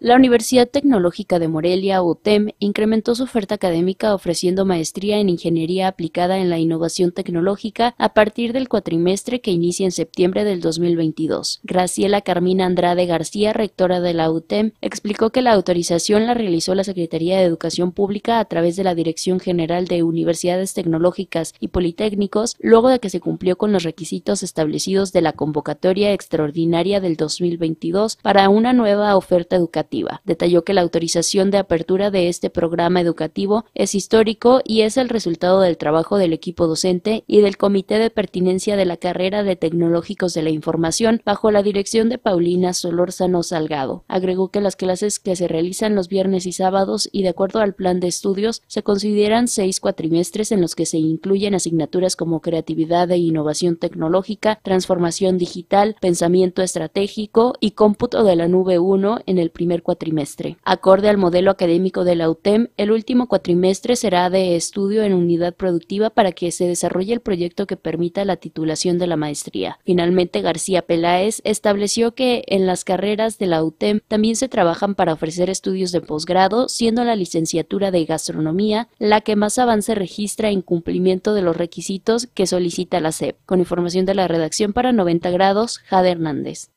La Universidad Tecnológica de Morelia, UTEM, incrementó su oferta académica ofreciendo maestría en Ingeniería aplicada en la innovación tecnológica a partir del cuatrimestre que inicia en septiembre del 2022. Graciela Carmina Andrade García, rectora de la UTEM, explicó que la autorización la realizó la Secretaría de Educación Pública a través de la Dirección General de Universidades Tecnológicas y Politécnicos, luego de que se cumplió con los requisitos establecidos de la convocatoria extraordinaria del 2022 para una nueva oferta educativa Detalló que la autorización de apertura de este programa educativo es histórico y es el resultado del trabajo del equipo docente y del Comité de Pertinencia de la carrera de Tecnológicos de la Información bajo la dirección de Paulina Solórzano Salgado. Agregó que las clases que se realizan los viernes y sábados y de acuerdo al plan de estudios se consideran seis cuatrimestres en los que se incluyen asignaturas como creatividad e innovación tecnológica, transformación digital, pensamiento estratégico y cómputo de la nube 1 en el primer cuatrimestre. Acorde al modelo académico de la UTEM, el último cuatrimestre será de estudio en unidad productiva para que se desarrolle el proyecto que permita la titulación de la maestría. Finalmente, García Peláez estableció que en las carreras de la UTEM también se trabajan para ofrecer estudios de posgrado, siendo la licenciatura de gastronomía la que más avance registra en cumplimiento de los requisitos que solicita la SEP. Con información de la redacción para 90 grados, Jade Hernández.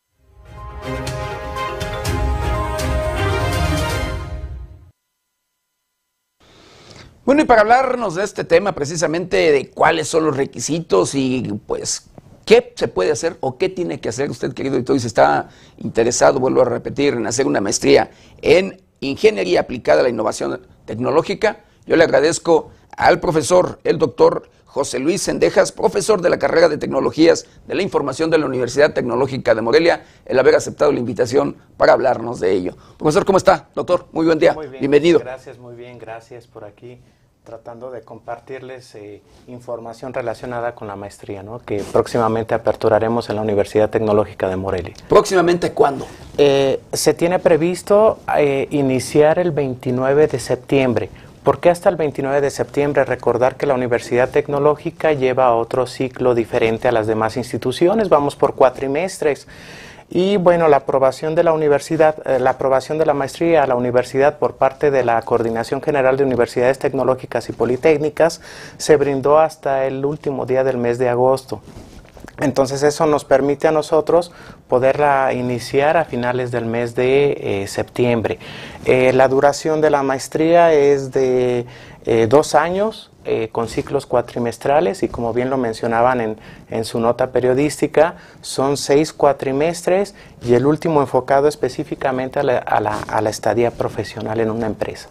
Bueno, y para hablarnos de este tema, precisamente de cuáles son los requisitos y pues qué se puede hacer o qué tiene que hacer usted, querido editor, si está interesado, vuelvo a repetir, en hacer una maestría en ingeniería aplicada a la innovación tecnológica, yo le agradezco al profesor, el doctor José Luis Sendejas, profesor de la carrera de Tecnologías de la Información de la Universidad Tecnológica de Morelia, el haber aceptado la invitación para hablarnos de ello. Profesor, ¿cómo está? Doctor, muy buen día. Muy bien, Bienvenido. Gracias, muy bien, gracias por aquí tratando de compartirles eh, información relacionada con la maestría, ¿no? que próximamente aperturaremos en la Universidad Tecnológica de Morelia. ¿Próximamente cuándo? Eh, se tiene previsto eh, iniciar el 29 de septiembre. ¿Por qué hasta el 29 de septiembre? Recordar que la Universidad Tecnológica lleva otro ciclo diferente a las demás instituciones, vamos por cuatrimestres. Y bueno, la aprobación de la universidad, eh, la aprobación de la maestría a la universidad por parte de la Coordinación General de Universidades Tecnológicas y Politécnicas se brindó hasta el último día del mes de agosto. Entonces eso nos permite a nosotros poderla iniciar a finales del mes de eh, septiembre. Eh, la duración de la maestría es de dos años, eh, con ciclos cuatrimestrales y como bien lo mencionaban en, en, su nota periodística, son seis cuatrimestres y el último enfocado específicamente a la, a la estadía profesional en una empresa.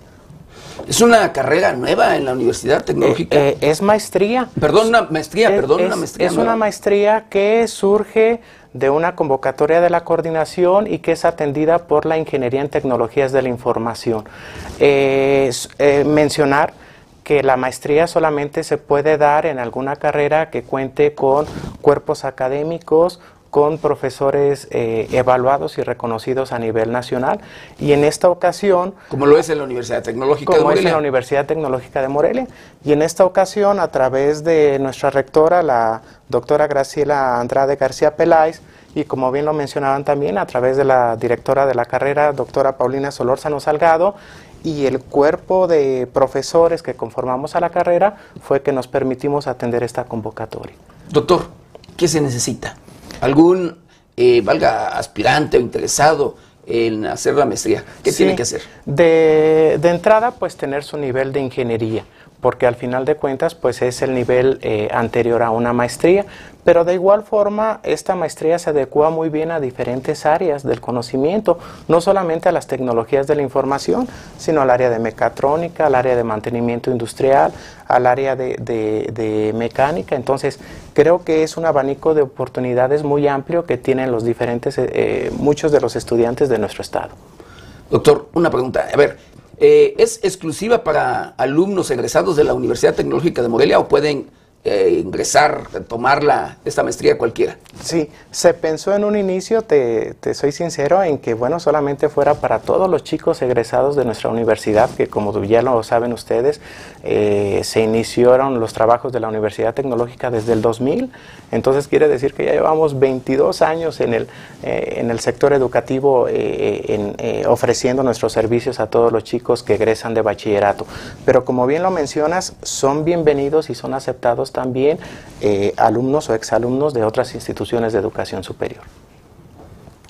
¿Es una carrera nueva en la Universidad Tecnológica? Eh, eh, es maestría. Perdón, una maestría, es, perdón, es, una maestría. Es nueva. una maestría que surge de una convocatoria de la coordinación y que es atendida por la Ingeniería en Tecnologías de la Información. Eh, mencionar que la maestría solamente se puede dar en alguna carrera que cuente con cuerpos académicos, con profesores eh, evaluados y reconocidos a nivel nacional. Y en esta ocasión... Como lo es en la Universidad Tecnológica como de Morelia. es en la Universidad Tecnológica de Morelia. Y en esta ocasión, a través de nuestra rectora, la doctora Graciela Andrade García Peláez, y como bien lo mencionaban también, a través de la directora de la carrera, doctora Paulina Solórzano Salgado, y el cuerpo de profesores que conformamos a la carrera fue que nos permitimos atender esta convocatoria. Doctor, ¿qué se necesita? ¿Algún, eh, valga, aspirante o interesado en hacer la maestría? ¿Qué Sí, tiene que hacer? De, de entrada, pues tener su nivel de ingeniería, porque al final de cuentas, pues es el nivel eh, anterior a una maestría, pero de igual forma, esta maestría se adecua muy bien a diferentes áreas del conocimiento, no solamente a las tecnologías de la información, sino al área de mecatrónica, al área de mantenimiento industrial, al área de, mecánica. Entonces, creo que es un abanico de oportunidades muy amplio que tienen los diferentes, eh, eh, muchos de los estudiantes de nuestro estado. Doctor, una pregunta. A ver, eh, ¿es exclusiva para alumnos egresados de la Universidad Tecnológica de Morelia o pueden eh, ingresar, tomar la, esta maestría cualquiera? Sí, se pensó en un inicio, te, te soy sincero, en que bueno, solamente fuera para todos los chicos egresados de nuestra universidad, que como ya lo saben ustedes, eh, se iniciaron los trabajos de la Universidad Tecnológica desde el 2000, entonces quiere decir que ya llevamos 22 años en el, eh, en el sector educativo en, ofreciendo nuestros servicios a todos los chicos que egresan de bachillerato. Pero como bien lo mencionas, son bienvenidos y son aceptados también eh, alumnos o exalumnos de otras instituciones de educación superior.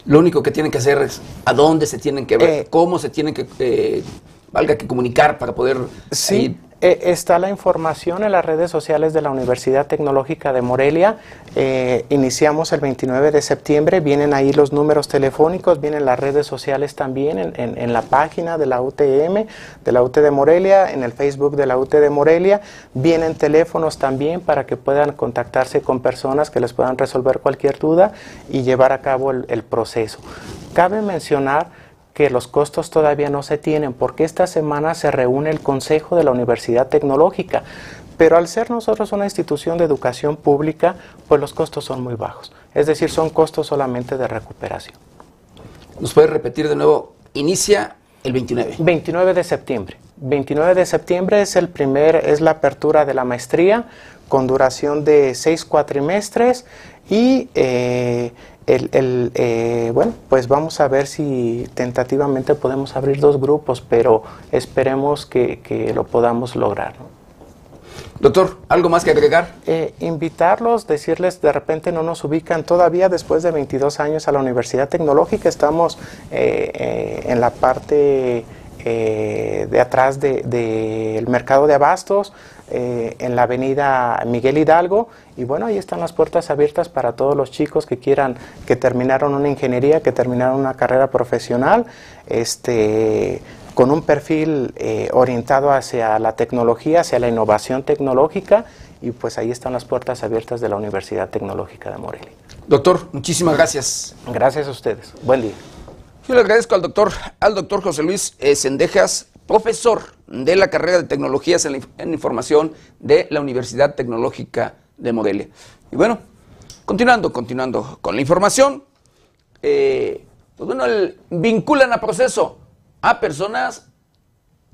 Lo único que tienen que hacer es a dónde se tienen que ver, Eh, cómo se tienen que, eh, valga que comunicar para poder Sí, está la información en las redes sociales de la Universidad Tecnológica de Morelia. Eh, iniciamos el 29 de septiembre, vienen ahí los números telefónicos, vienen las redes sociales también en, la página de la UTM, de la UT de Morelia, en el Facebook de la UT de Morelia. Vienen teléfonos también para que puedan contactarse con personas que les puedan resolver cualquier duda y llevar a cabo el proceso. Cabe mencionar que los costos todavía no se tienen porque esta semana se reúne el Consejo de la Universidad Tecnológica. Pero al ser nosotros una institución de educación pública, pues los costos son muy bajos. Es decir, son costos solamente de recuperación. ¿Nos puede repetir de nuevo inicia el 29. 29 de septiembre. 29 de septiembre es el primer, es la apertura de la maestría con duración de seis cuatrimestres y eh, el, el, eh, bueno, pues vamos a ver si tentativamente podemos abrir dos grupos, pero esperemos que, que lo podamos lograr. ¿no? Doctor, ¿algo más que agregar? Eh, invitarlos, decirles, de repente no nos ubican todavía después de 22 años a la Universidad Tecnológica, estamos eh, eh, en la parte eh, de atrás del de, mercado de abastos, eh, en la avenida Miguel Hidalgo, y bueno, ahí están las puertas abiertas para todos los chicos que quieran, que terminaron una ingeniería, que terminaron una carrera profesional, este con un perfil eh, orientado hacia la tecnología, hacia la innovación tecnológica, y pues ahí están las puertas abiertas de la Universidad Tecnológica de Morelia. Doctor, muchísimas gracias. Gracias a ustedes. Buen día. Yo le agradezco al doctor, al doctor José Luis eh, Sendejas, profesor de la carrera de Tecnologías en, Información de la Universidad Tecnológica de Morelia. Y bueno, continuando, continuando con la información, eh, pues bueno, vinculan a proceso a personas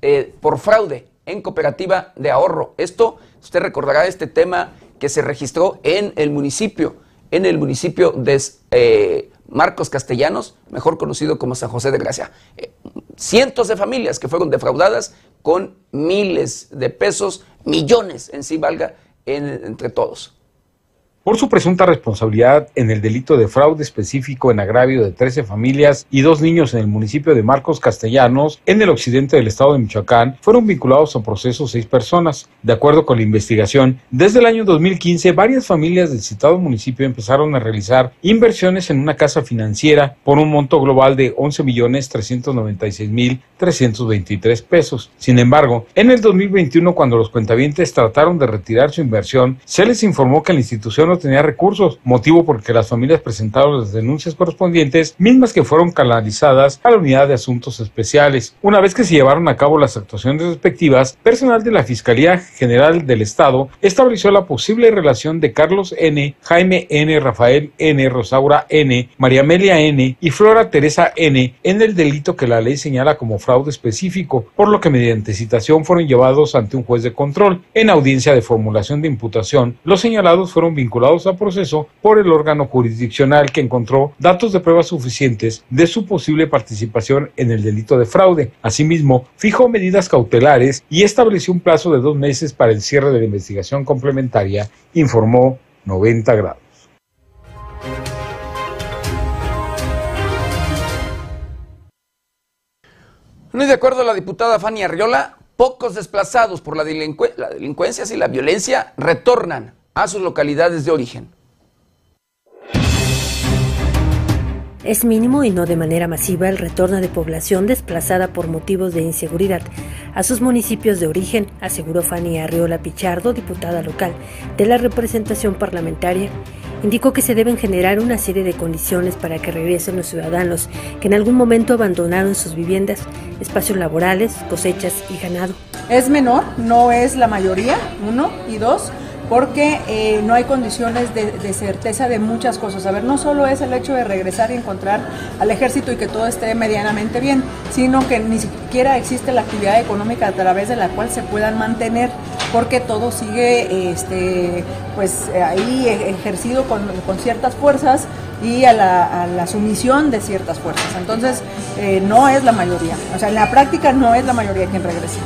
eh, por fraude en cooperativa de ahorro. Esto, usted recordará este tema que se registró en el municipio, en el municipio de Marcos Castellanos, mejor conocido como San José de Gracia. Eh, cientos de familias que fueron defraudadas con miles de pesos, millones en sí valga, en, entre todos por su presunta responsabilidad en el delito de fraude específico en agravio de 13 familias y dos niños en el municipio de Marcos Castellanos, en el occidente del estado de Michoacán, fueron vinculados a proceso seis personas. De acuerdo con la investigación, desde el año 2015, varias familias del citado municipio empezaron a realizar inversiones en una casa financiera por un monto global de 11 millones 396 mil 323 pesos. Sin embargo, en el 2021, cuando los cuentavientes trataron de retirar su inversión, se les informó que la institución tenía recursos, motivo por que las familias presentaron las denuncias correspondientes, mismas que fueron canalizadas a la unidad de asuntos especiales. Una vez que se llevaron a cabo las actuaciones respectivas, personal de la Fiscalía General del Estado estableció la posible relación de Carlos N., Jaime N., Rafael N., Rosaura N., María Amelia N. y Flora Teresa N. en el delito que la ley señala como fraude específico, por lo que mediante citación fueron llevados ante un juez de control. En audiencia de formulación de imputación, los señalados fueron vinculados a proceso por el órgano jurisdiccional que encontró datos de pruebas suficientes de su posible participación en el delito de fraude. Asimismo, fijó medidas cautelares y estableció un plazo de dos meses para el cierre de la investigación complementaria, informó 90 grados. No de acuerdo a la diputada Fanny Arriola, pocos desplazados por la, delincu la delincuencia y la violencia retornan a sus localidades de origen. Es mínimo y no de manera masiva el retorno de población desplazada por motivos de inseguridad a sus municipios de origen, aseguró Fanny Arriola Pichardo, diputada local de la representación parlamentaria. Indicó que se deben generar una serie de condiciones para que regresen los ciudadanos que en algún momento abandonaron sus viviendas, espacios laborales, cosechas y ganado. Es menor, no es la mayoría, uno, y dos, porque eh, no hay condiciones de, de, certeza de muchas cosas. A ver, no solo es el hecho de regresar y encontrar al ejército y que todo esté medianamente bien, sino que ni siquiera existe la actividad económica a través de la cual se puedan mantener, porque todo sigue este, pues, ahí ejercido con, con ciertas fuerzas y a la, a la, sumisión de ciertas fuerzas. Entonces, eh, no es la mayoría. O sea, en la práctica no es la mayoría quien regresa.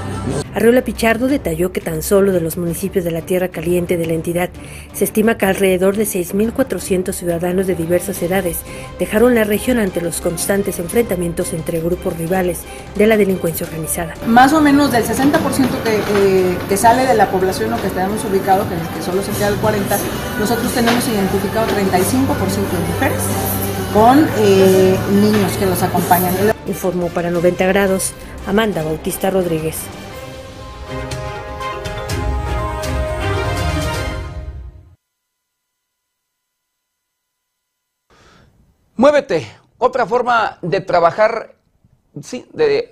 Arriola Pichardo detalló que tan solo de los municipios de la Tierra Caliente de la entidad se estima que alrededor de 6.400 ciudadanos de diversas edades dejaron la región ante los constantes enfrentamientos entre grupos rivales de la delincuencia organizada. Más o menos del 60% que, eh, que sale de la población o que tenemos ubicado, que, que solo se queda el 40%, nosotros tenemos identificado 35% de mujeres con eh, niños que los acompañan. Informó para 90 grados Amanda Bautista Rodríguez. Muévete, otra forma de trabajar, sí, de,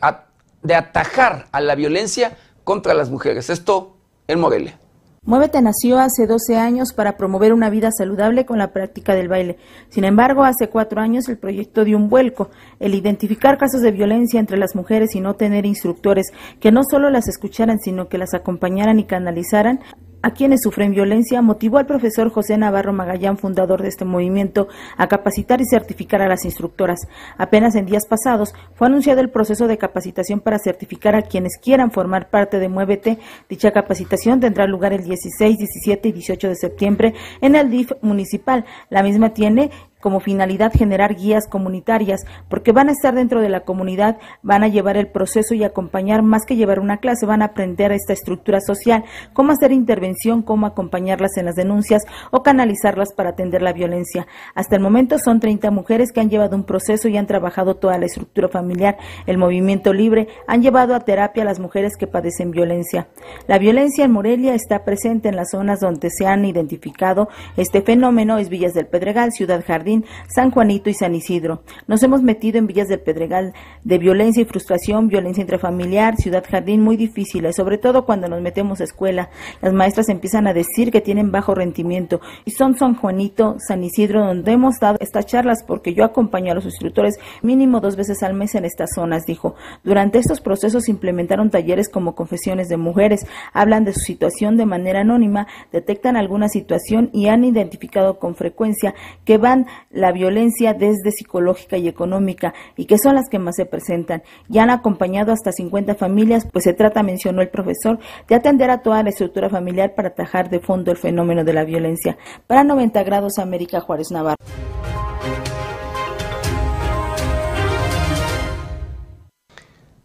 de atajar a la violencia contra las mujeres. Esto en Morelia. Muévete nació hace 12 años para promover una vida saludable con la práctica del baile. Sin embargo, hace cuatro años el proyecto dio un vuelco. El identificar casos de violencia entre las mujeres y no tener instructores que no solo las escucharan, sino que las acompañaran y canalizaran, a quienes sufren violencia motivó al profesor José Navarro Magallán, fundador de este movimiento, a capacitar y certificar a las instructoras. Apenas en días pasados fue anunciado el proceso de capacitación para certificar a quienes quieran formar parte de Muévete. Dicha capacitación tendrá lugar el 16, 17 y 18 de septiembre en el DIF municipal. La misma tiene como finalidad generar guías comunitarias, porque van a estar dentro de la comunidad, van a llevar el proceso y acompañar más que llevar una clase, van a aprender esta estructura social, cómo hacer intervención, cómo acompañarlas en las denuncias o canalizarlas para atender la violencia. Hasta el momento son 30 mujeres que han llevado un proceso y han trabajado toda la estructura familiar. El movimiento libre han llevado a terapia a las mujeres que padecen violencia. La violencia en Morelia está presente en las zonas donde se han identificado este fenómeno, es Villas del Pedregal, Ciudad Jardín, San Juanito y San Isidro. Nos hemos metido en villas del Pedregal de violencia y frustración, violencia intrafamiliar, Ciudad Jardín muy difíciles, sobre todo cuando nos metemos a escuela. Las maestras empiezan a decir que tienen bajo rendimiento y son San Juanito, San Isidro donde hemos dado estas charlas porque yo acompaño a los instructores mínimo dos veces al mes en estas zonas, dijo. Durante estos procesos implementaron talleres como confesiones de mujeres, hablan de su situación de manera anónima, detectan alguna situación y han identificado con frecuencia que van la violencia desde psicológica y económica y que son las que más se presentan. Ya han acompañado hasta 50 familias, pues se trata, mencionó el profesor, de atender a toda la estructura familiar para atajar de fondo el fenómeno de la violencia. Para 90 grados América Juárez Navarro.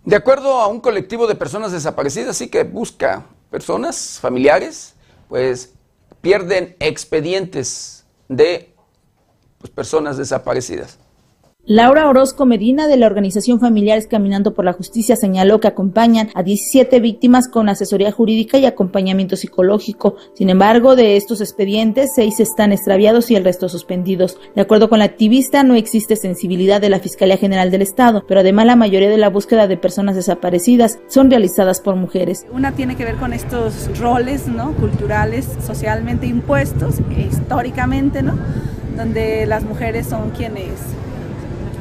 De acuerdo a un colectivo de personas desaparecidas, sí que busca personas, familiares, pues pierden expedientes de pues, personas desaparecidas. Laura Orozco Medina de la organización Familiares Caminando por la Justicia señaló que acompañan a 17 víctimas con asesoría jurídica y acompañamiento psicológico. Sin embargo, de estos expedientes, seis están extraviados y el resto suspendidos. De acuerdo con la activista, no existe sensibilidad de la Fiscalía General del Estado, pero además la mayoría de la búsqueda de personas desaparecidas son realizadas por mujeres. Una tiene que ver con estos roles, ¿no? Culturales, socialmente impuestos, históricamente, ¿no? Donde las mujeres son quienes,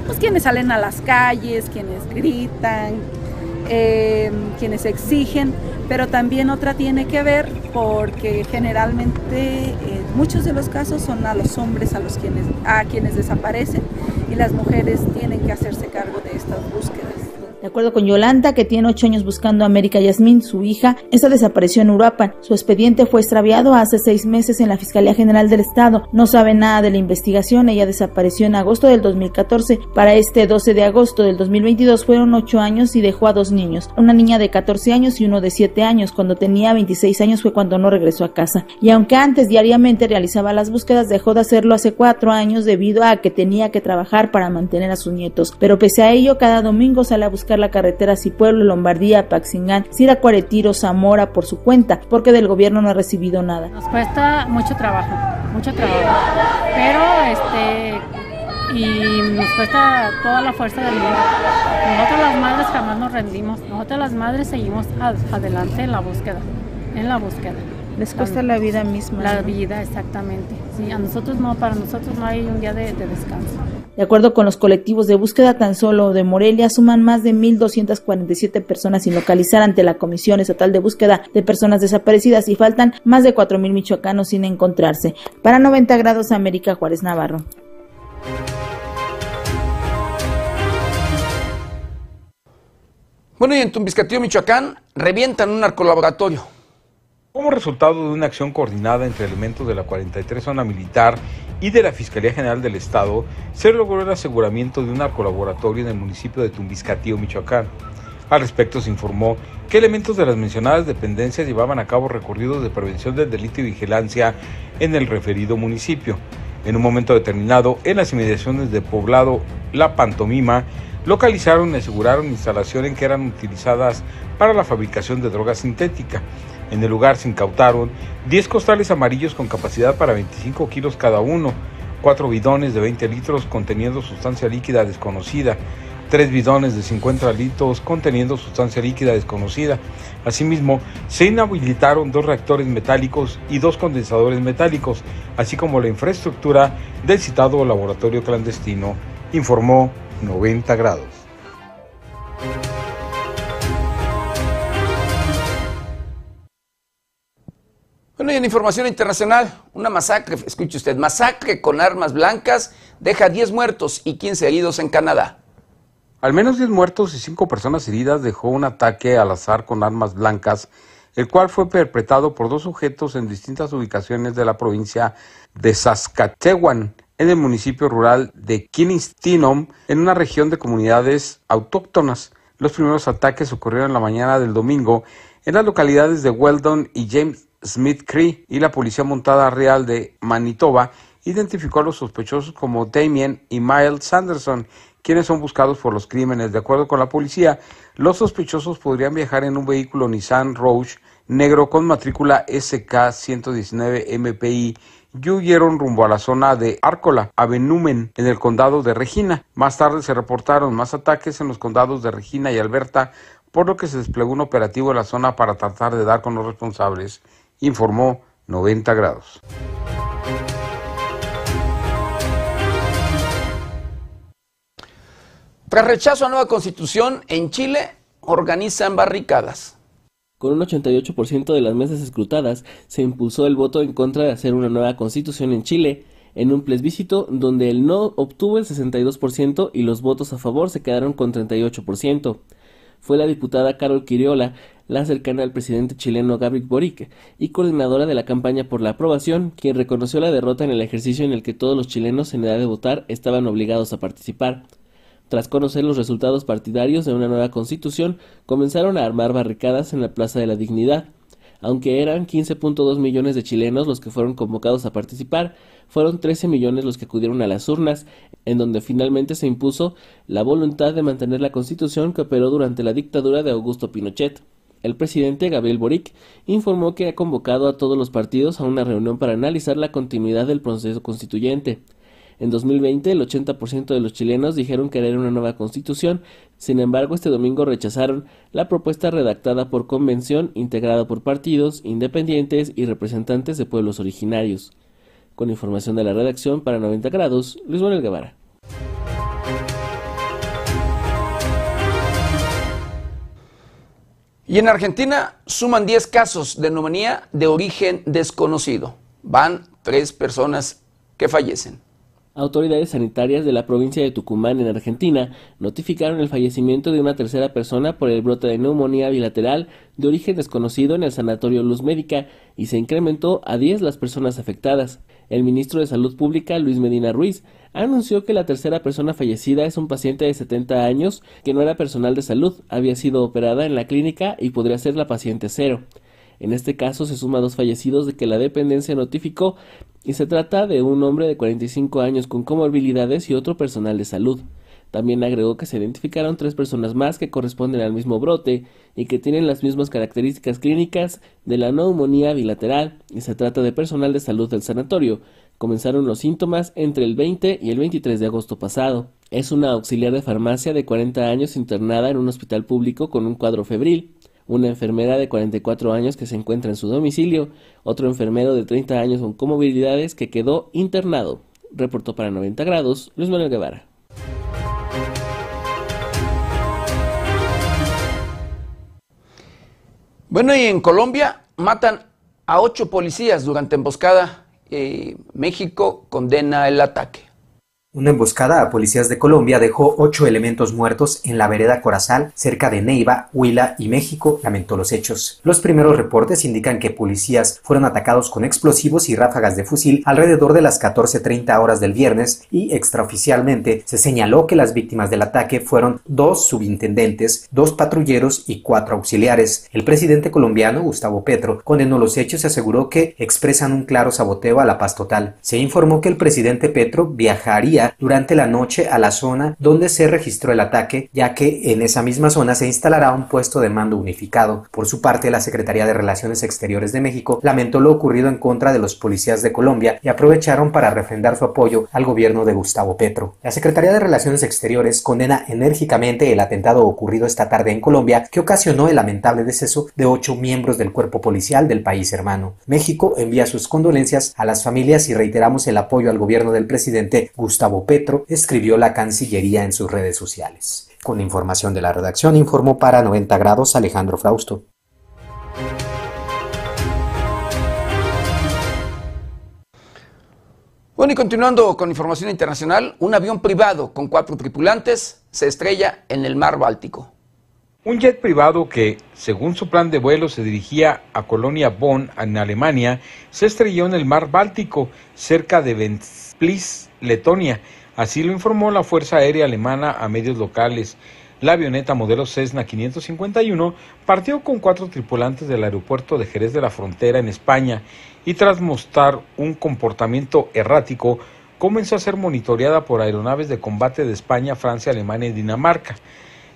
pues quienes salen a las calles, quienes gritan, eh, quienes exigen, pero también otra tiene que ver porque generalmente en muchos de los casos son a los hombres a los quienes a quienes desaparecen y las mujeres tienen que hacerse cargo de estas búsquedas. De acuerdo con Yolanda, que tiene ocho años buscando a América Yasmín, su hija, esta desapareció en Uruapan. Su expediente fue extraviado hace seis meses en la Fiscalía General del Estado. No sabe nada de la investigación. Ella desapareció en agosto del 2014. Para este 12 de agosto del 2022 fueron ocho años y dejó a dos niños. Una niña de 14 años y uno de 7 años. Cuando tenía 26 años fue cuando no regresó a casa. Y aunque antes diariamente realizaba las búsquedas, dejó de hacerlo hace cuatro años debido a que tenía que trabajar para mantener a sus nietos. Pero pese a ello, cada domingo sale a buscar la carretera Cipueblo, Lombardía, Paxingán, Siracuaretiro, Zamora por su cuenta, porque del gobierno no ha recibido nada. Nos cuesta mucho trabajo, mucho trabajo, pero este y nos cuesta toda la fuerza del mundo. Nosotros las madres jamás nos rendimos, nosotros las madres seguimos adelante en la búsqueda, en la búsqueda. Les cuesta la vida misma. La vida, exactamente. Sí, a nosotros no, para nosotros no hay un día de, de descanso. De acuerdo con los colectivos de búsqueda, tan solo de Morelia suman más de 1.247 personas sin localizar ante la Comisión Estatal de Búsqueda de Personas Desaparecidas y faltan más de 4.000 michoacanos sin encontrarse. Para 90 grados América Juárez Navarro. Bueno, y en Tumbiscatío, Michoacán, revientan un narcolaboratorio. Como resultado de una acción coordinada entre elementos de la 43 Zona Militar y de la Fiscalía General del Estado, se logró el aseguramiento de un narcolaboratorio en el municipio de Tumbiscatío, Michoacán. Al respecto se informó que elementos de las mencionadas dependencias llevaban a cabo recorridos de prevención del delito y vigilancia en el referido municipio. En un momento determinado, en las inmediaciones de poblado La Pantomima, localizaron y aseguraron instalaciones que eran utilizadas para la fabricación de droga sintética. En el lugar se incautaron 10 costales amarillos con capacidad para 25 kilos cada uno, 4 bidones de 20 litros conteniendo sustancia líquida desconocida, tres bidones de 50 litros conteniendo sustancia líquida desconocida. Asimismo, se inhabilitaron dos reactores metálicos y dos condensadores metálicos, así como la infraestructura del citado laboratorio clandestino, informó 90 grados. Bueno, y en información internacional, una masacre, escuche usted, masacre con armas blancas deja 10 muertos y 15 heridos en Canadá. Al menos 10 muertos y 5 personas heridas dejó un ataque al azar con armas blancas, el cual fue perpetrado por dos sujetos en distintas ubicaciones de la provincia de Saskatchewan, en el municipio rural de Kinnestinom, en una región de comunidades autóctonas. Los primeros ataques ocurrieron la mañana del domingo en las localidades de Weldon y James Smith Cree y la Policía Montada Real de Manitoba identificó a los sospechosos como Damien y Miles Sanderson, quienes son buscados por los crímenes. De acuerdo con la policía, los sospechosos podrían viajar en un vehículo Nissan Roche negro con matrícula SK119 MPI y huyeron rumbo a la zona de Arcola, Avenumen, en el condado de Regina. Más tarde se reportaron más ataques en los condados de Regina y Alberta, por lo que se desplegó un operativo en la zona para tratar de dar con los responsables, informó 90 grados. Tras rechazo a nueva constitución, en Chile organizan barricadas. Con un 88% de las mesas escrutadas, se impulsó el voto en contra de hacer una nueva constitución en Chile, en un plebiscito donde el no obtuvo el 62% y los votos a favor se quedaron con 38%. Fue la diputada Carol Quiriola, la cercana al presidente chileno Gabriel Boric y coordinadora de la campaña por la aprobación, quien reconoció la derrota en el ejercicio en el que todos los chilenos en edad de votar estaban obligados a participar. Tras conocer los resultados partidarios de una nueva constitución, comenzaron a armar barricadas en la Plaza de la Dignidad. Aunque eran 15.2 millones de chilenos los que fueron convocados a participar, fueron 13 millones los que acudieron a las urnas, en donde finalmente se impuso la voluntad de mantener la constitución que operó durante la dictadura de Augusto Pinochet. El presidente Gabriel Boric informó que ha convocado a todos los partidos a una reunión para analizar la continuidad del proceso constituyente. En 2020, el 80% de los chilenos dijeron querer una nueva constitución, sin embargo, este domingo rechazaron la propuesta redactada por convención integrada por partidos, independientes y representantes de pueblos originarios. Con información de la redacción para 90 grados, Luis Manuel Guevara. Y en Argentina suman 10 casos de neumonía de origen desconocido. Van tres personas que fallecen. Autoridades sanitarias de la provincia de Tucumán, en Argentina, notificaron el fallecimiento de una tercera persona por el brote de neumonía bilateral de origen desconocido en el Sanatorio Luz Médica y se incrementó a 10 las personas afectadas. El ministro de Salud Pública, Luis Medina Ruiz, anunció que la tercera persona fallecida es un paciente de 70 años que no era personal de salud, había sido operada en la clínica y podría ser la paciente cero. En este caso se suma dos fallecidos de que la dependencia notificó y se trata de un hombre de 45 años con comorbilidades y otro personal de salud. También agregó que se identificaron tres personas más que corresponden al mismo brote y que tienen las mismas características clínicas de la neumonía bilateral y se trata de personal de salud del sanatorio. Comenzaron los síntomas entre el 20 y el 23 de agosto pasado. Es una auxiliar de farmacia de 40 años internada en un hospital público con un cuadro febril una enfermera de 44 años que se encuentra en su domicilio, otro enfermero de 30 años con comorbilidades que quedó internado. Reportó para 90 grados Luis Manuel Guevara. Bueno, y en Colombia matan a ocho policías durante emboscada. Eh, México condena el ataque. Una emboscada a policías de Colombia dejó ocho elementos muertos en la vereda Corazal, cerca de Neiva, Huila y México, lamentó los hechos. Los primeros reportes indican que policías fueron atacados con explosivos y ráfagas de fusil alrededor de las 14.30 horas del viernes y extraoficialmente se señaló que las víctimas del ataque fueron dos subintendentes, dos patrulleros y cuatro auxiliares. El presidente colombiano, Gustavo Petro, condenó los hechos y aseguró que expresan un claro saboteo a la paz total. Se informó que el presidente Petro viajaría durante la noche a la zona donde se registró el ataque, ya que en esa misma zona se instalará un puesto de mando unificado. Por su parte, la Secretaría de Relaciones Exteriores de México lamentó lo ocurrido en contra de los policías de Colombia y aprovecharon para refrendar su apoyo al gobierno de Gustavo Petro. La Secretaría de Relaciones Exteriores condena enérgicamente el atentado ocurrido esta tarde en Colombia que ocasionó el lamentable deceso de ocho miembros del cuerpo policial del país hermano. México envía sus condolencias a las familias y reiteramos el apoyo al gobierno del presidente Gustavo Petro, escribió la Cancillería en sus redes sociales. Con información de la redacción informó para 90 grados Alejandro Frausto. Bueno, y continuando con información internacional, un avión privado con cuatro tripulantes se estrella en el mar Báltico. Un jet privado que, según su plan de vuelo, se dirigía a Colonia Bonn, en Alemania, se estrelló en el mar Báltico, cerca de Ventspils, Letonia. Así lo informó la Fuerza Aérea Alemana a medios locales. La avioneta modelo Cessna 551 partió con cuatro tripulantes del aeropuerto de Jerez de la Frontera en España y tras mostrar un comportamiento errático, comenzó a ser monitoreada por aeronaves de combate de España, Francia, Alemania y Dinamarca.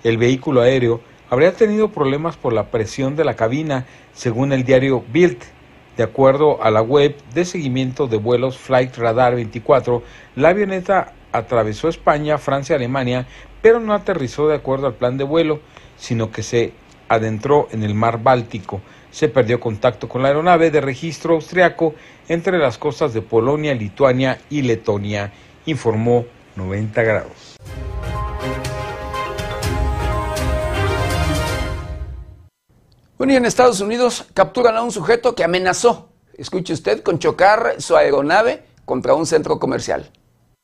El vehículo aéreo habría tenido problemas por la presión de la cabina, según el diario Bild. De acuerdo a la web de seguimiento de vuelos Flight Radar 24, la avioneta atravesó España, Francia Alemania, pero no aterrizó de acuerdo al plan de vuelo, sino que se adentró en el mar Báltico. Se perdió contacto con la aeronave de registro austriaco entre las costas de Polonia, Lituania y Letonia, informó 90 grados. En Estados Unidos capturan a un sujeto que amenazó, escuche usted, con chocar su aeronave contra un centro comercial.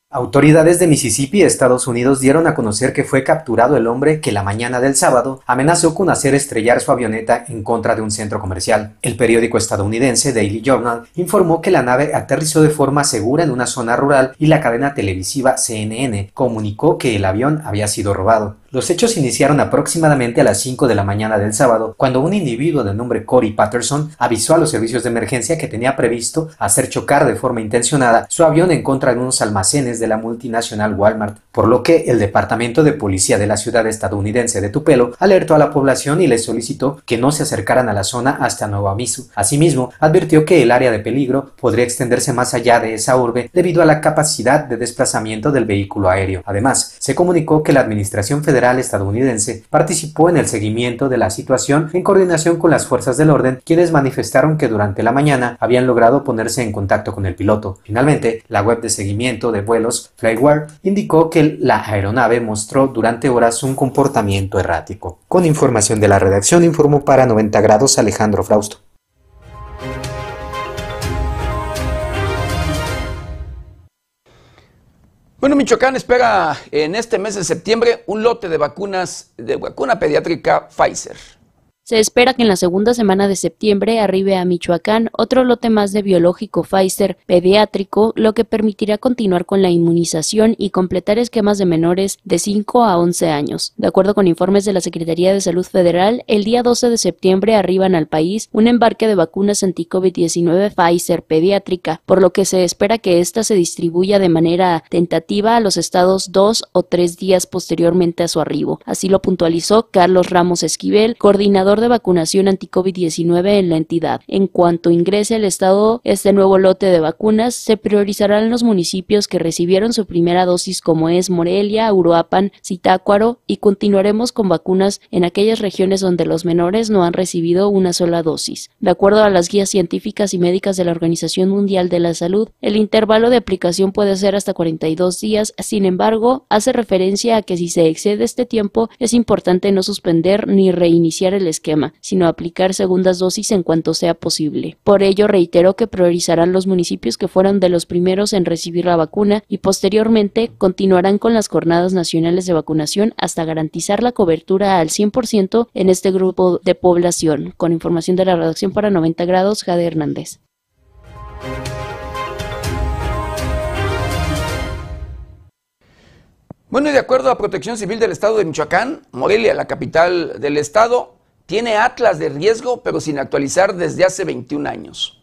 Autoridades de Mississippi, Estados Unidos, dieron a conocer que fue capturado el hombre que la mañana del sábado amenazó con hacer estrellar su avioneta en contra de un centro comercial. El periódico estadounidense Daily Journal informó que la nave aterrizó de forma segura en una zona rural y la cadena televisiva CNN comunicó que el avión había sido robado. Los hechos iniciaron aproximadamente a las 5 de la mañana del sábado, cuando un individuo de nombre Corey Patterson avisó a los servicios de emergencia que tenía previsto hacer chocar de forma intencionada su avión en contra de unos almacenes de la multinacional Walmart, por lo que el Departamento de Policía de la ciudad estadounidense de Tupelo alertó a la población y les solicitó que no se acercaran a la zona hasta nuevo aviso. Asimismo, advirtió que el área de peligro podría extenderse más allá de esa urbe debido a la capacidad de desplazamiento del vehículo aéreo. Además, se comunicó que la Administración Federal estadounidense participó en el seguimiento de la situación en coordinación con las fuerzas del orden, quienes manifestaron que durante la mañana habían logrado ponerse en contacto con el piloto. Finalmente, la web de seguimiento de vuelos Flyware indicó que la aeronave mostró durante horas un comportamiento errático. Con información de la redacción informó para 90 grados Alejandro Frausto. Bueno, Michoacán espera en este mes de septiembre un lote de vacunas de vacuna pediátrica Pfizer. Se espera que en la segunda semana de septiembre arribe a Michoacán otro lote más de biológico Pfizer pediátrico, lo que permitirá continuar con la inmunización y completar esquemas de menores de 5 a 11 años. De acuerdo con informes de la Secretaría de Salud Federal, el día 12 de septiembre arriban al país un embarque de vacunas anti-COVID-19 Pfizer pediátrica, por lo que se espera que ésta se distribuya de manera tentativa a los estados dos o tres días posteriormente a su arribo. Así lo puntualizó Carlos Ramos Esquivel, coordinador de vacunación anti-COVID-19 en la entidad. En cuanto ingrese al Estado este nuevo lote de vacunas, se priorizarán los municipios que recibieron su primera dosis como es Morelia, Uruapan, Zitácuaro y continuaremos con vacunas en aquellas regiones donde los menores no han recibido una sola dosis. De acuerdo a las guías científicas y médicas de la Organización Mundial de la Salud, el intervalo de aplicación puede ser hasta 42 días, sin embargo, hace referencia a que si se excede este tiempo es importante no suspender ni reiniciar el esquema sino aplicar segundas dosis en cuanto sea posible. Por ello, reiteró que priorizarán los municipios que fueron de los primeros en recibir la vacuna y posteriormente continuarán con las jornadas nacionales de vacunación hasta garantizar la cobertura al 100% en este grupo de población. Con información de la redacción para 90 grados, Jade Hernández. Bueno, y de acuerdo a Protección Civil del Estado de Michoacán, Morelia, la capital del estado, tiene atlas de riesgo, pero sin actualizar desde hace 21 años.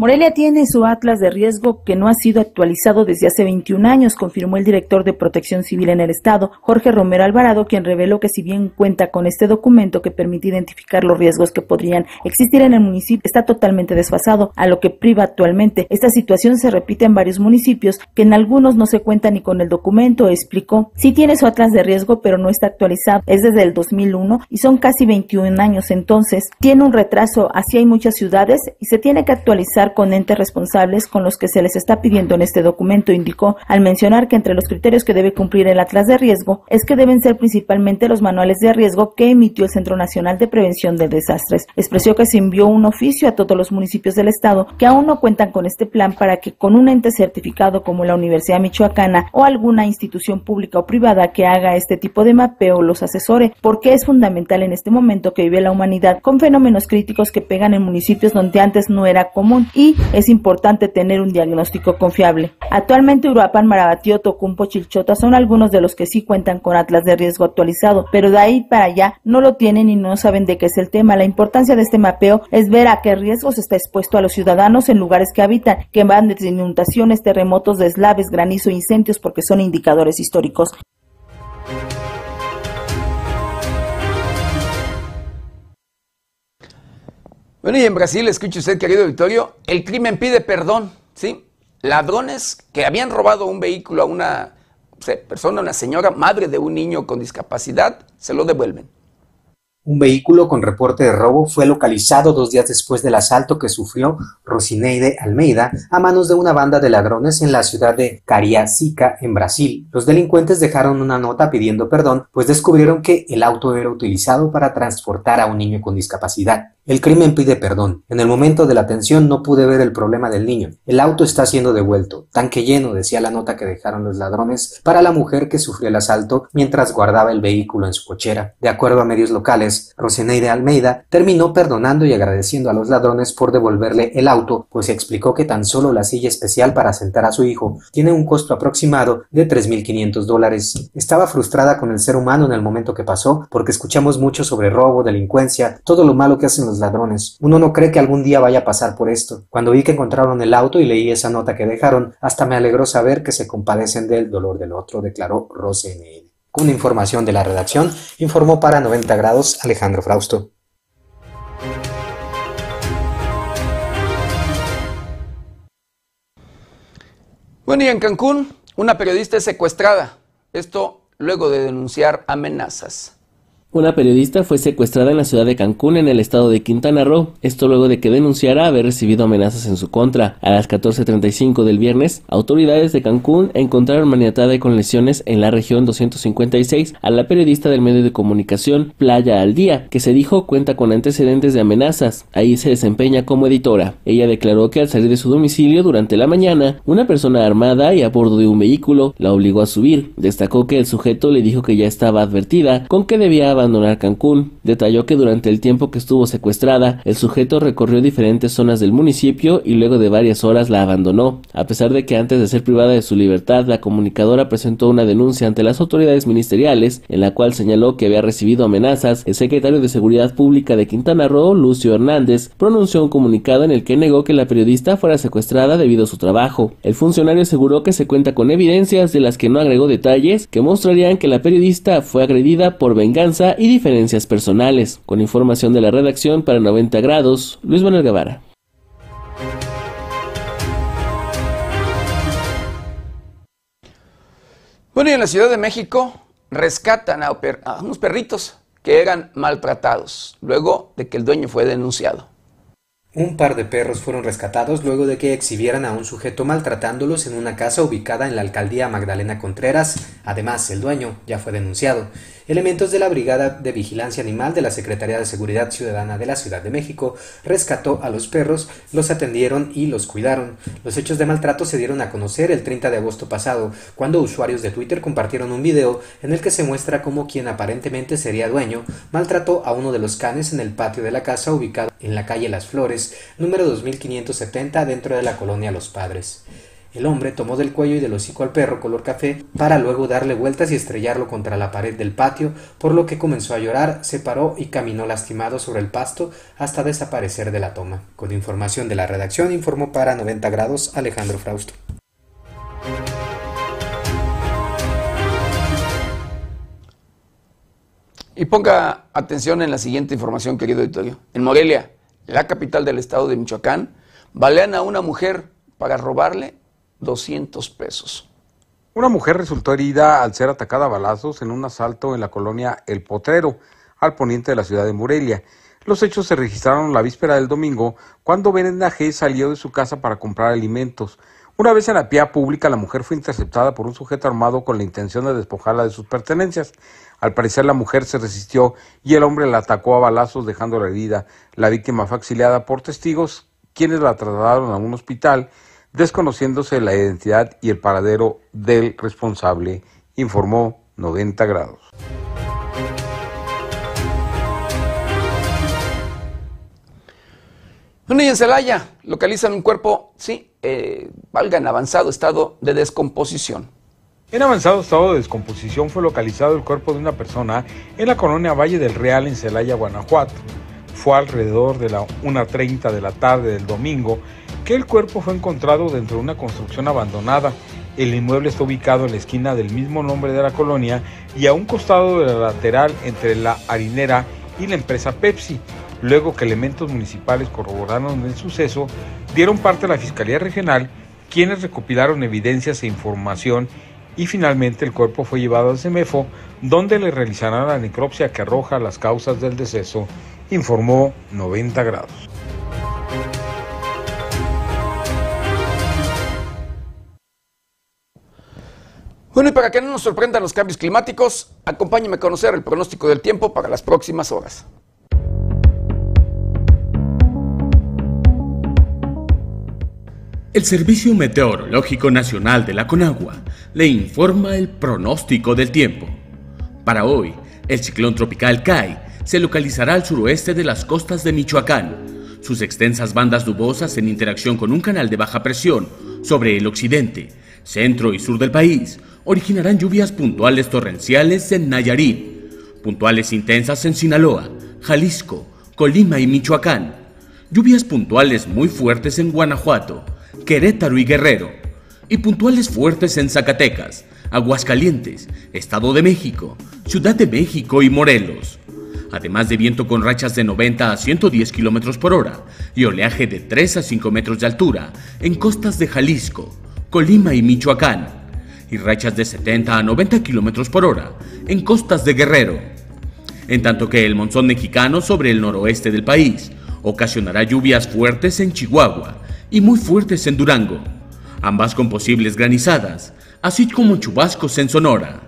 Morelia tiene su atlas de riesgo que no ha sido actualizado desde hace 21 años, confirmó el director de Protección Civil en el Estado, Jorge Romero Alvarado, quien reveló que si bien cuenta con este documento que permite identificar los riesgos que podrían existir en el municipio, está totalmente desfasado, a lo que priva actualmente. Esta situación se repite en varios municipios, que en algunos no se cuenta ni con el documento, explicó. Sí tiene su atlas de riesgo, pero no está actualizado. Es desde el 2001 y son casi 21 años entonces. Tiene un retraso, así hay muchas ciudades y se tiene que actualizar con entes responsables con los que se les está pidiendo en este documento, indicó, al mencionar que entre los criterios que debe cumplir el Atlas de Riesgo es que deben ser principalmente los manuales de riesgo que emitió el Centro Nacional de Prevención de Desastres. Expresó que se envió un oficio a todos los municipios del estado que aún no cuentan con este plan para que con un ente certificado como la Universidad Michoacana o alguna institución pública o privada que haga este tipo de mapeo los asesore, porque es fundamental en este momento que vive la humanidad con fenómenos críticos que pegan en municipios donde antes no era común es importante tener un diagnóstico confiable. Actualmente Uruapan, Marabatío, Tocumpo, Chilchota son algunos de los que sí cuentan con atlas de riesgo actualizado, pero de ahí para allá no lo tienen y no saben de qué es el tema. La importancia de este mapeo es ver a qué riesgos está expuesto a los ciudadanos en lugares que habitan, que van desde inundaciones, terremotos, deslaves, granizo, incendios, porque son indicadores históricos. Bueno, y en Brasil, escuche usted, querido Victorio, el crimen pide perdón, ¿sí? Ladrones que habían robado un vehículo a una persona, una señora, madre de un niño con discapacidad, se lo devuelven. Un vehículo con reporte de robo fue localizado dos días después del asalto que sufrió Rosineide Almeida a manos de una banda de ladrones en la ciudad de Cariacica, en Brasil. Los delincuentes dejaron una nota pidiendo perdón, pues descubrieron que el auto era utilizado para transportar a un niño con discapacidad. El crimen pide perdón. En el momento de la atención no pude ver el problema del niño. El auto está siendo devuelto. Tanque lleno, decía la nota que dejaron los ladrones para la mujer que sufrió el asalto mientras guardaba el vehículo en su cochera. De acuerdo a medios locales, Roseneide Almeida terminó perdonando y agradeciendo a los ladrones por devolverle el auto, pues explicó que tan solo la silla especial para sentar a su hijo tiene un costo aproximado de 3.500 dólares. Estaba frustrada con el ser humano en el momento que pasó, porque escuchamos mucho sobre robo, delincuencia, todo lo malo que hacen los ladrones. Uno no cree que algún día vaya a pasar por esto. Cuando vi que encontraron el auto y leí esa nota que dejaron, hasta me alegró saber que se compadecen del dolor del otro, declaró Rose N.L. Con información de la redacción, informó para 90 grados Alejandro Frausto. Bueno, y en Cancún, una periodista es secuestrada. Esto luego de denunciar amenazas. Una periodista fue secuestrada en la ciudad de Cancún, en el estado de Quintana Roo, esto luego de que denunciara haber recibido amenazas en su contra. A las 14.35 del viernes, autoridades de Cancún encontraron maniatada y con lesiones en la región 256 a la periodista del medio de comunicación Playa al Día, que se dijo cuenta con antecedentes de amenazas. Ahí se desempeña como editora. Ella declaró que al salir de su domicilio durante la mañana, una persona armada y a bordo de un vehículo la obligó a subir. Destacó que el sujeto le dijo que ya estaba advertida con que debía abandonar Cancún. Detalló que durante el tiempo que estuvo secuestrada, el sujeto recorrió diferentes zonas del municipio y luego de varias horas la abandonó. A pesar de que antes de ser privada de su libertad, la comunicadora presentó una denuncia ante las autoridades ministeriales en la cual señaló que había recibido amenazas, el secretario de Seguridad Pública de Quintana Roo, Lucio Hernández, pronunció un comunicado en el que negó que la periodista fuera secuestrada debido a su trabajo. El funcionario aseguró que se cuenta con evidencias de las que no agregó detalles que mostrarían que la periodista fue agredida por venganza y diferencias personales. Con información de la redacción para 90 grados, Luis Manuel Guevara. Bueno, y en la Ciudad de México rescatan a, a unos perritos que eran maltratados luego de que el dueño fue denunciado. Un par de perros fueron rescatados luego de que exhibieran a un sujeto maltratándolos en una casa ubicada en la alcaldía Magdalena Contreras. Además, el dueño ya fue denunciado. Elementos de la Brigada de Vigilancia Animal de la Secretaría de Seguridad Ciudadana de la Ciudad de México rescató a los perros, los atendieron y los cuidaron. Los hechos de maltrato se dieron a conocer el 30 de agosto pasado, cuando usuarios de Twitter compartieron un video en el que se muestra cómo quien aparentemente sería dueño maltrató a uno de los canes en el patio de la casa ubicado en la calle Las Flores, número 2570 dentro de la colonia Los Padres. El hombre tomó del cuello y del hocico al perro color café para luego darle vueltas y estrellarlo contra la pared del patio, por lo que comenzó a llorar, se paró y caminó lastimado sobre el pasto hasta desaparecer de la toma. Con información de la redacción informó para 90 grados Alejandro Frausto. Y ponga atención en la siguiente información, querido auditorio. En Morelia, la capital del estado de Michoacán, balean a una mujer para robarle 200 pesos. Una mujer resultó herida al ser atacada a balazos en un asalto en la colonia El Potrero, al poniente de la ciudad de Morelia. Los hechos se registraron la víspera del domingo, cuando Brenda G. salió de su casa para comprar alimentos. Una vez en la vía pública, la mujer fue interceptada por un sujeto armado con la intención de despojarla de sus pertenencias. Al parecer, la mujer se resistió y el hombre la atacó a balazos, dejándola herida. La víctima fue auxiliada por testigos, quienes la trasladaron a un hospital, desconociéndose la identidad y el paradero del responsable, informó 90 grados. Bueno, y en Celaya localizan un cuerpo, sí, eh, valga en avanzado estado de descomposición. En avanzado estado de descomposición fue localizado el cuerpo de una persona en la colonia Valle del Real en Celaya, Guanajuato. Fue alrededor de la 1.30 de la tarde del domingo que el cuerpo fue encontrado dentro de una construcción abandonada. El inmueble está ubicado en la esquina del mismo nombre de la colonia y a un costado de la lateral entre la harinera y la empresa Pepsi. Luego que elementos municipales corroboraron el suceso, dieron parte a la Fiscalía Regional, quienes recopilaron evidencias e información y finalmente el cuerpo fue llevado al CEMEFO, donde le realizarán la necropsia que arroja las causas del deceso, informó 90 grados. Bueno, y para que no nos sorprendan los cambios climáticos, acompáñeme a conocer el pronóstico del tiempo para las próximas horas. El Servicio Meteorológico Nacional de la Conagua le informa el pronóstico del tiempo. Para hoy, el ciclón tropical Kai se localizará al suroeste de las costas de Michoacán. Sus extensas bandas nubosas en interacción con un canal de baja presión sobre el occidente, centro y sur del país originarán lluvias puntuales torrenciales en Nayarit, puntuales intensas en Sinaloa, Jalisco, Colima y Michoacán, lluvias puntuales muy fuertes en Guanajuato, Querétaro y Guerrero, y puntuales fuertes en Zacatecas, Aguascalientes, Estado de México, Ciudad de México y Morelos. Además de viento con rachas de 90 a 110 kilómetros por hora y oleaje de 3 a 5 metros de altura en costas de Jalisco, Colima y Michoacán, y rachas de 70 a 90 kilómetros por hora en costas de Guerrero. En tanto que el monzón mexicano sobre el noroeste del país ocasionará lluvias fuertes en Chihuahua y muy fuertes en Durango, ambas con posibles granizadas, así como chubascos en Sonora.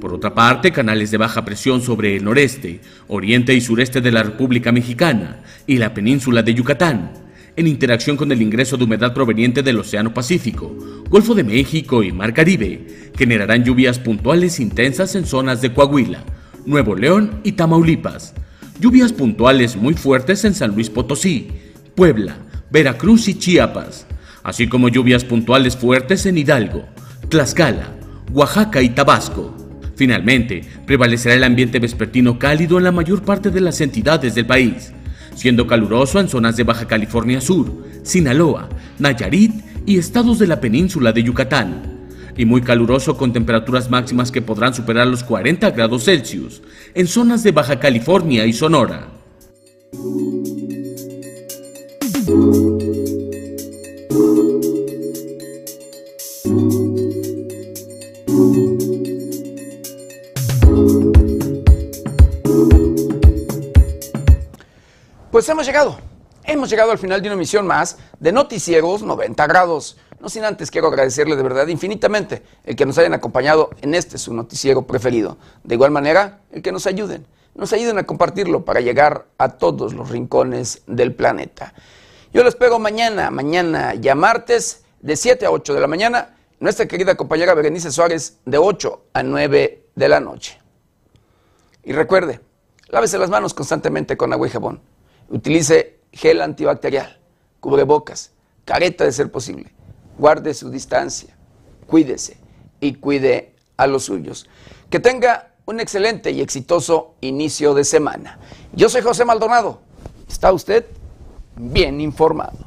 Por otra parte, canales de baja presión sobre el noreste, oriente y sureste de la República Mexicana y la península de Yucatán, en interacción con el ingreso de humedad proveniente del Océano Pacífico, Golfo de México y Mar Caribe, generarán lluvias puntuales intensas en zonas de Coahuila, Nuevo León y Tamaulipas, lluvias puntuales muy fuertes en San Luis Potosí, Puebla, Veracruz y Chiapas, así como lluvias puntuales fuertes en Hidalgo, Tlaxcala, Oaxaca y Tabasco. Finalmente, prevalecerá el ambiente vespertino cálido en la mayor parte de las entidades del país, siendo caluroso en zonas de Baja California Sur, Sinaloa, Nayarit y estados de la península de Yucatán, y muy caluroso con temperaturas máximas que podrán superar los 40 grados Celsius en zonas de Baja California y Sonora. Pues hemos llegado, hemos llegado al final de una emisión más de Noticieros 90 grados. No sin antes quiero agradecerle de verdad infinitamente el que nos hayan acompañado en este su noticiero preferido. De igual manera, el que nos ayuden, nos ayuden a compartirlo para llegar a todos los rincones del planeta. Yo les pego mañana, mañana ya martes, de 7 a 8 de la mañana, nuestra querida compañera Berenice Suárez, de 8 a 9 de la noche. Y recuerde, lávese las manos constantemente con agua y jabón. Utilice gel antibacterial, cubrebocas, careta de ser posible. guarde su distancia, cuídese y cuide a los suyos. Que tenga un excelente y exitoso inicio de semana. Yo soy José Maldonado. ¿Está usted bien informado?